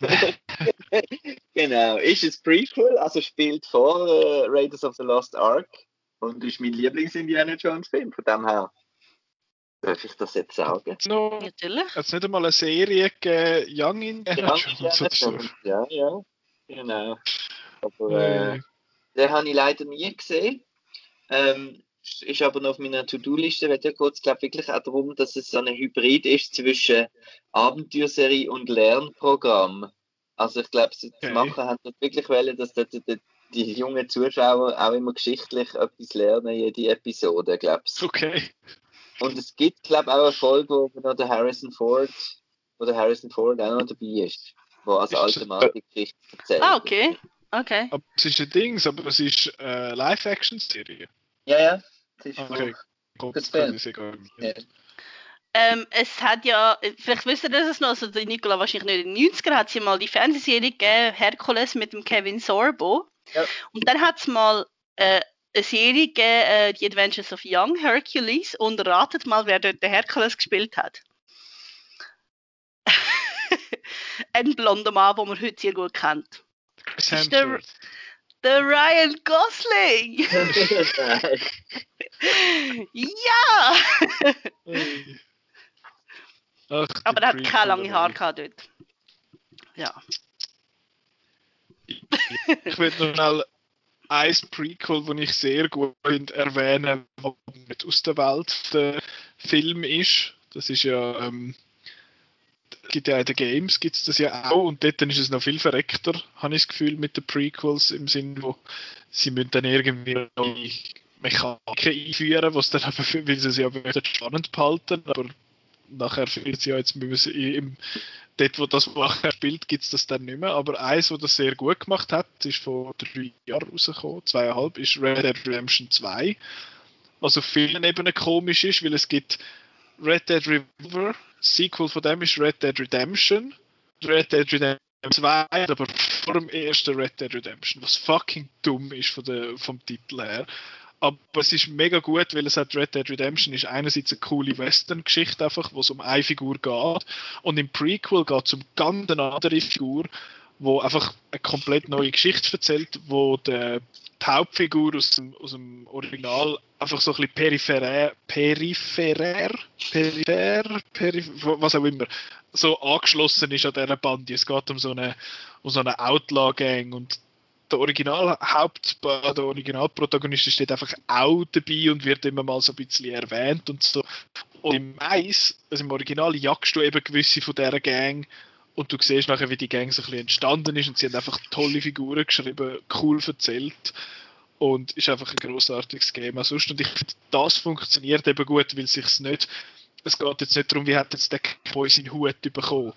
*laughs* *laughs* genau, ist es Prequel, also spielt vor äh, Raiders of the Lost Ark und ist mein Lieblings-Indiana Jones-Film, von dem her. Darf ich das jetzt sagen? No, Natürlich. Hat es nicht einmal eine Serie gegeben, Young Indiana Jones? So. Ja, ja, genau. Aber äh, den habe ich leider nie gesehen. Ähm, ist aber noch auf meiner To-Do-Liste, weil ja kurz, glaube wirklich auch darum, dass es so ein Hybrid ist zwischen Abenteuerserie und Lernprogramm. Also ich glaube, sie okay. machen haben wirklich wollen, dass die, die, die, jungen Zuschauer auch immer geschichtlich etwas lernen, jede Episode, glaube ich. Okay. Und es gibt, glaube ich, auch eine Folge, wo noch der Harrison Ford, wo der Harrison Ford auch noch dabei ist, wo als alte Geschichte erzählt. Ah, okay. Okay. Aber es ist ein Ding, aber es ist eine Live-Action-Serie. Ja, ja. Es ist Okay. Das Das Film. kann ich sogar Ja. Ähm, es hat ja, vielleicht wisst ihr das noch, also die Nicola wahrscheinlich nicht in den 90er hat sie mal die Fernsehserie gegeben, Hercules mit dem Kevin Sorbo. Ja. Und dann hat es mal äh, eine Serie gegeben, äh, The Adventures of Young Hercules. Und ratet mal, wer dort den Hercules gespielt hat. *laughs* Ein blonder Mann, den man heute sehr gut kennt. Ist. Der Ryan Gosling! *laughs* ja! Ach, Aber er hat keine lange Haare gehabt dort. Ja. Ich will noch schnell ein Prequel, das ich sehr gut finde, erwähnen, was nicht aus der Welt der Film ist. Das ist ja, ähm, gibt ja in den Games gibt es das ja auch und dort ist es noch viel verreckter, habe ich das Gefühl, mit den Prequels im Sinn, wo sie müssen dann irgendwie neue Mechaniken einführen, was dann aber, weil sie es ja spannend behalten, aber nachher sie ja, jetzt müssen sie im dort, wo das nachher spielt, gibt es das dann nicht mehr. Aber eins, das das sehr gut gemacht hat, ist vor drei Jahren rausgekommen, zweieinhalb, ist Red Dead Redemption 2. Was auf vielen Ebenen komisch ist, weil es gibt Red Dead Revolver, Sequel von dem ist Red Dead Redemption, Red Dead Redemption 2, aber vor dem ersten Red Dead Redemption, was fucking dumm ist von der, vom Titel her. Aber es ist mega gut, weil es hat Red Dead Redemption ist einerseits eine coole Western-Geschichte einfach, wo es um eine Figur geht und im Prequel geht es um ganz eine andere Figur, wo einfach eine komplett neue Geschichte erzählt, wo der, die Hauptfigur aus dem, aus dem Original einfach so ein bisschen peripherär, peripherär, peripher, peripher, was auch immer, so angeschlossen ist an dieser Bande. Es geht um so eine, um so eine Outlaw-Gang und der Original Haupt, der Originalprotagonist steht einfach auch dabei und wird immer mal so ein bisschen erwähnt und so. Und im Eis, also im Original, jagst du eben gewisse von dieser Gang und du siehst nachher, wie die Gang so ein bisschen entstanden ist und sie haben einfach tolle Figuren geschrieben, cool erzählt und ist einfach ein großartiges Game auch sonst. Und ich finde, das funktioniert eben gut, weil sich's nicht, es geht jetzt nicht darum, wie hat jetzt der Boy seinen Hut bekommen.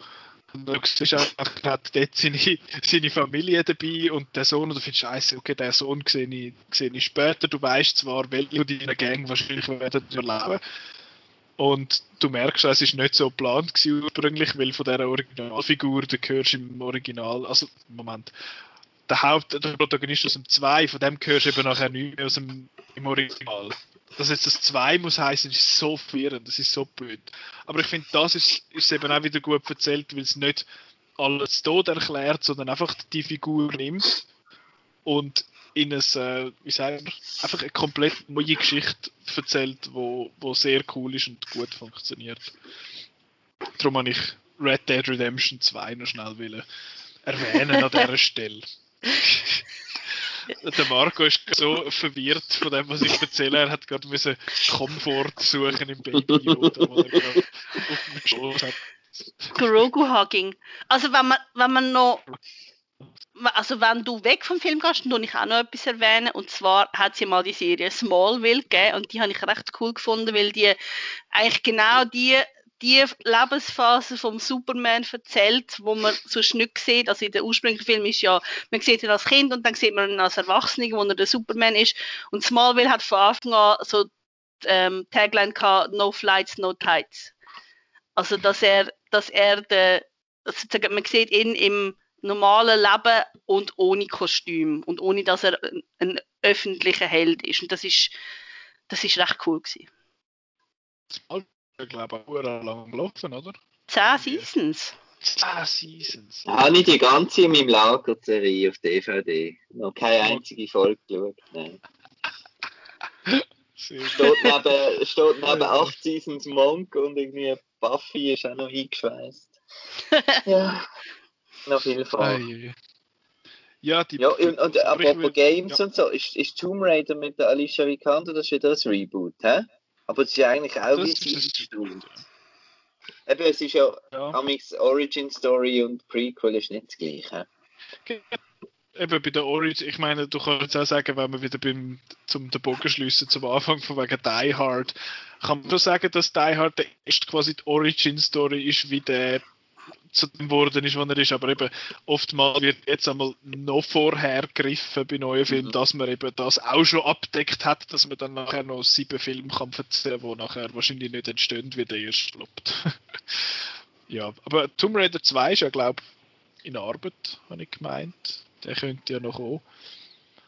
Er hat. Dort seine, seine Familie dabei und der Sohn, und du findest scheiße, okay, der Sohn sehe ich, ich später, du weißt zwar, welche von deiner Gang wahrscheinlich werden überleben. Und du merkst, es ist nicht so geplant ursprünglich, weil von dieser Originalfigur, du hörst im Original, also Moment, der Haupt, der Protagonist aus dem 2, von dem hörst du eben nachher nicht mehr aus dem im Original. Dass jetzt das 2 muss heißen, ist so verwirrend, das ist so blöd. Aber ich finde, das ist, ist eben auch wieder gut erzählt, weil es nicht alles tot erklärt, sondern einfach die Figur nimmt und in ein, äh, wie einfach eine komplett neue Geschichte erzählt, wo, wo sehr cool ist und gut funktioniert. Darum habe ich Red Dead Redemption 2 noch schnell wollen erwähnen an dieser *laughs* Stelle. Der Marco ist so verwirrt von dem, was ich erzähle. Er hat gerade müssen Komfort suchen im Baby Yoda, wo er auf dem Schoß hat. Grogu-Hugging. Also wenn man, wenn man noch also wenn du weg vom Film gehst, dann ich auch noch etwas erwähnen. Und zwar hat sie mal die Serie Smallville gegeben und die habe ich recht cool gefunden, weil die eigentlich genau die, die Lebensphase vom Superman erzählt, wo man sonst nicht sieht. Also in der ursprünglichen Film ist ja, man sieht ihn als Kind und dann sieht man ihn als Erwachsener, wo er der Superman ist. Und Smallville hat von Anfang an so die ähm, Tagline gehabt, No Flights, No Tights. Also dass er, dass er der, sozusagen, man sieht ihn im normalen Leben und ohne Kostüm und ohne dass er ein, ein öffentlicher Held ist. Und das ist, das ist recht cool gewesen. Ich glaube, auch lang gelaufen, oder? Zehn Seasons. Zehn Seasons. Habe ich die ganze in meinem Lager Serie auf DVD. Noch keine einzige Folge geschaut. Nein. *laughs* Steht neben, steht neben 8 Seasons Monk und irgendwie Buffy ist auch noch eingeschweißt. ja. Auf jeden Fall. Ei, ei. Ja, die Ja, und, und apropos Games ja. und so, ist, ist Tomb Raider mit der Alicia Vikander, das ist wieder ein Reboot, hä? Aber es ist ja eigentlich auch Das wie ein eingestuft. Eben, es ist ja Ja. Amix Origin Story und Prequel ist nicht das gleiche. eben bei der Origin, ich meine, du kannst jetzt auch sagen, wenn wir wieder beim, zum den Bogen schliessen, zum Anfang von wegen Die Hard, kann man schon sagen, dass Die Hard der erste quasi die Origin-Story ist, wie der zu dem geworden ist, was er ist, aber eben oftmals wird jetzt einmal noch vorher gegriffen bei neuen Filmen, mhm. dass man eben das auch schon abdeckt hat, dass man dann nachher noch sieben Filme kann erzählen, die nachher wahrscheinlich nicht entstehen, wie der erste lobt. *laughs* ja, aber Tomb Raider 2 ist ja, glaube ich, in Arbeit, habe ich gemeint. Der könnte ja noch kommen.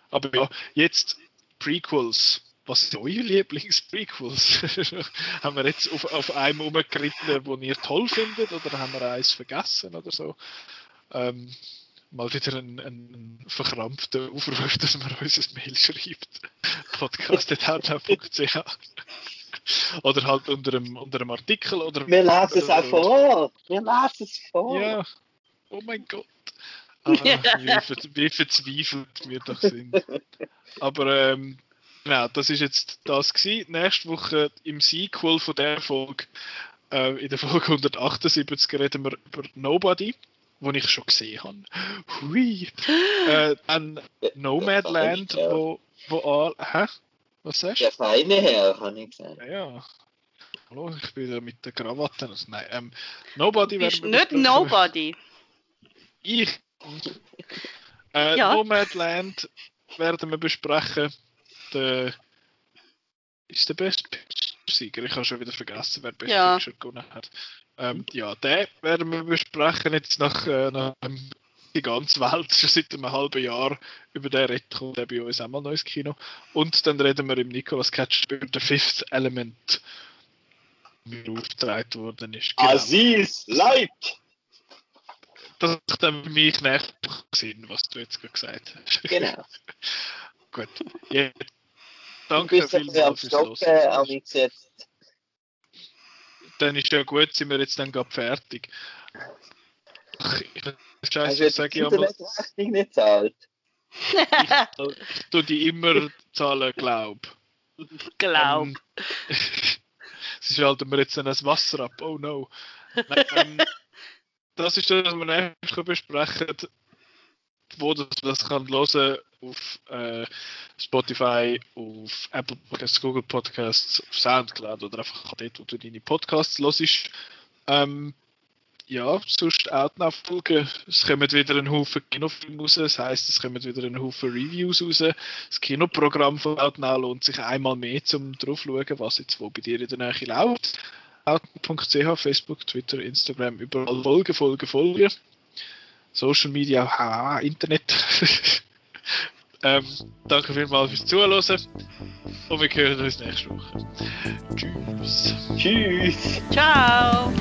Aber ja, jetzt Prequels. Was sind eure Lieblings-Prequels? *laughs* haben wir jetzt auf, auf einem umgeritten, wo ihr toll findet, oder haben wir eins vergessen oder so? Ähm, mal wieder ein, ein verkrampfter Aufruf, dass man uns ein Mail schreibt. *laughs* podcast.outlook.ch Oder halt unter einem, unter einem Artikel. Oder, wir lesen es auch vor! Wir lesen es vor! Ja, oh mein Gott. Ah, *laughs* wie, ver wie verzweifelt wir doch sind. Aber ähm, genau, das ist jetzt das gewesen. Nächste Woche im Sequel von der Folge, äh, in der Folge 178 reden wir über Nobody, wo ich schon gesehen habe. Hui. *gasps* Äh, dann Nomadland, wo, wo all, hä? Was sagst du? Der feine Herr, habe ich gesagt. Ja, ja. Hallo, ich bin da mit der Krawatte. Also, nein, ähm, Nobody wäre. Nicht Nobody. Ich *laughs* äh, ja. Nomadland werden wir besprechen. Der ist der beste Sieger. Ich habe schon wieder vergessen, wer Best ja. Picture gewonnen hat. Ähm, ja, den werden wir besprechen jetzt nach, äh, nach die ganze Welt schon seit einem halben Jahr über den redet, kommt der bei uns auch mal neues Kino. Und dann reden wir im Nicolas Cage über The Fifth Element, wie aufgetragen worden ist. Genau. Aziz Light! das macht dann für mich nicht Sinn, was du jetzt gesagt hast. Genau. *laughs* Gut. Ja. Danke vielmals fürs jetzt. Dann ist ja gut, sind wir jetzt dann gerade fertig. Ach, ich, Scheiße, ich sage ja mal. Rechnung nicht zahlt. ich, ich tue die immer zahlen, glaub. Glaub. Ähm, *laughs* Sie schalten mir jetzt dann das Wasser ab. Oh no. Nein, ähm, das ist das, was wir nächstes besprechen, wo das, kann hören auf äh, Spotify, auf Apple Podcasts, Google Podcasts, auf Soundcloud oder einfach dort, wo du deine Podcasts hörst. Ähm, ja, sonst auch die Nachfolge. Es kommen wieder ein Haufen Kinofilme raus, das heisst, es kommen wieder ein Haufen Reviews raus. Das Kinoprogramm von Outnow lohnt sich einmal mehr, um drauf zu schauen, was jetzt wo bei dir in der Nähe läuft outlook.ch, Facebook, Twitter, Instagram, überall folgen, folgen, folgen. Social Media, haha, Internet. *laughs* ähm, danke vielmals fürs Zuhören und wir hören uns nächste Woche. Tschüss. Tschüss. Ciao.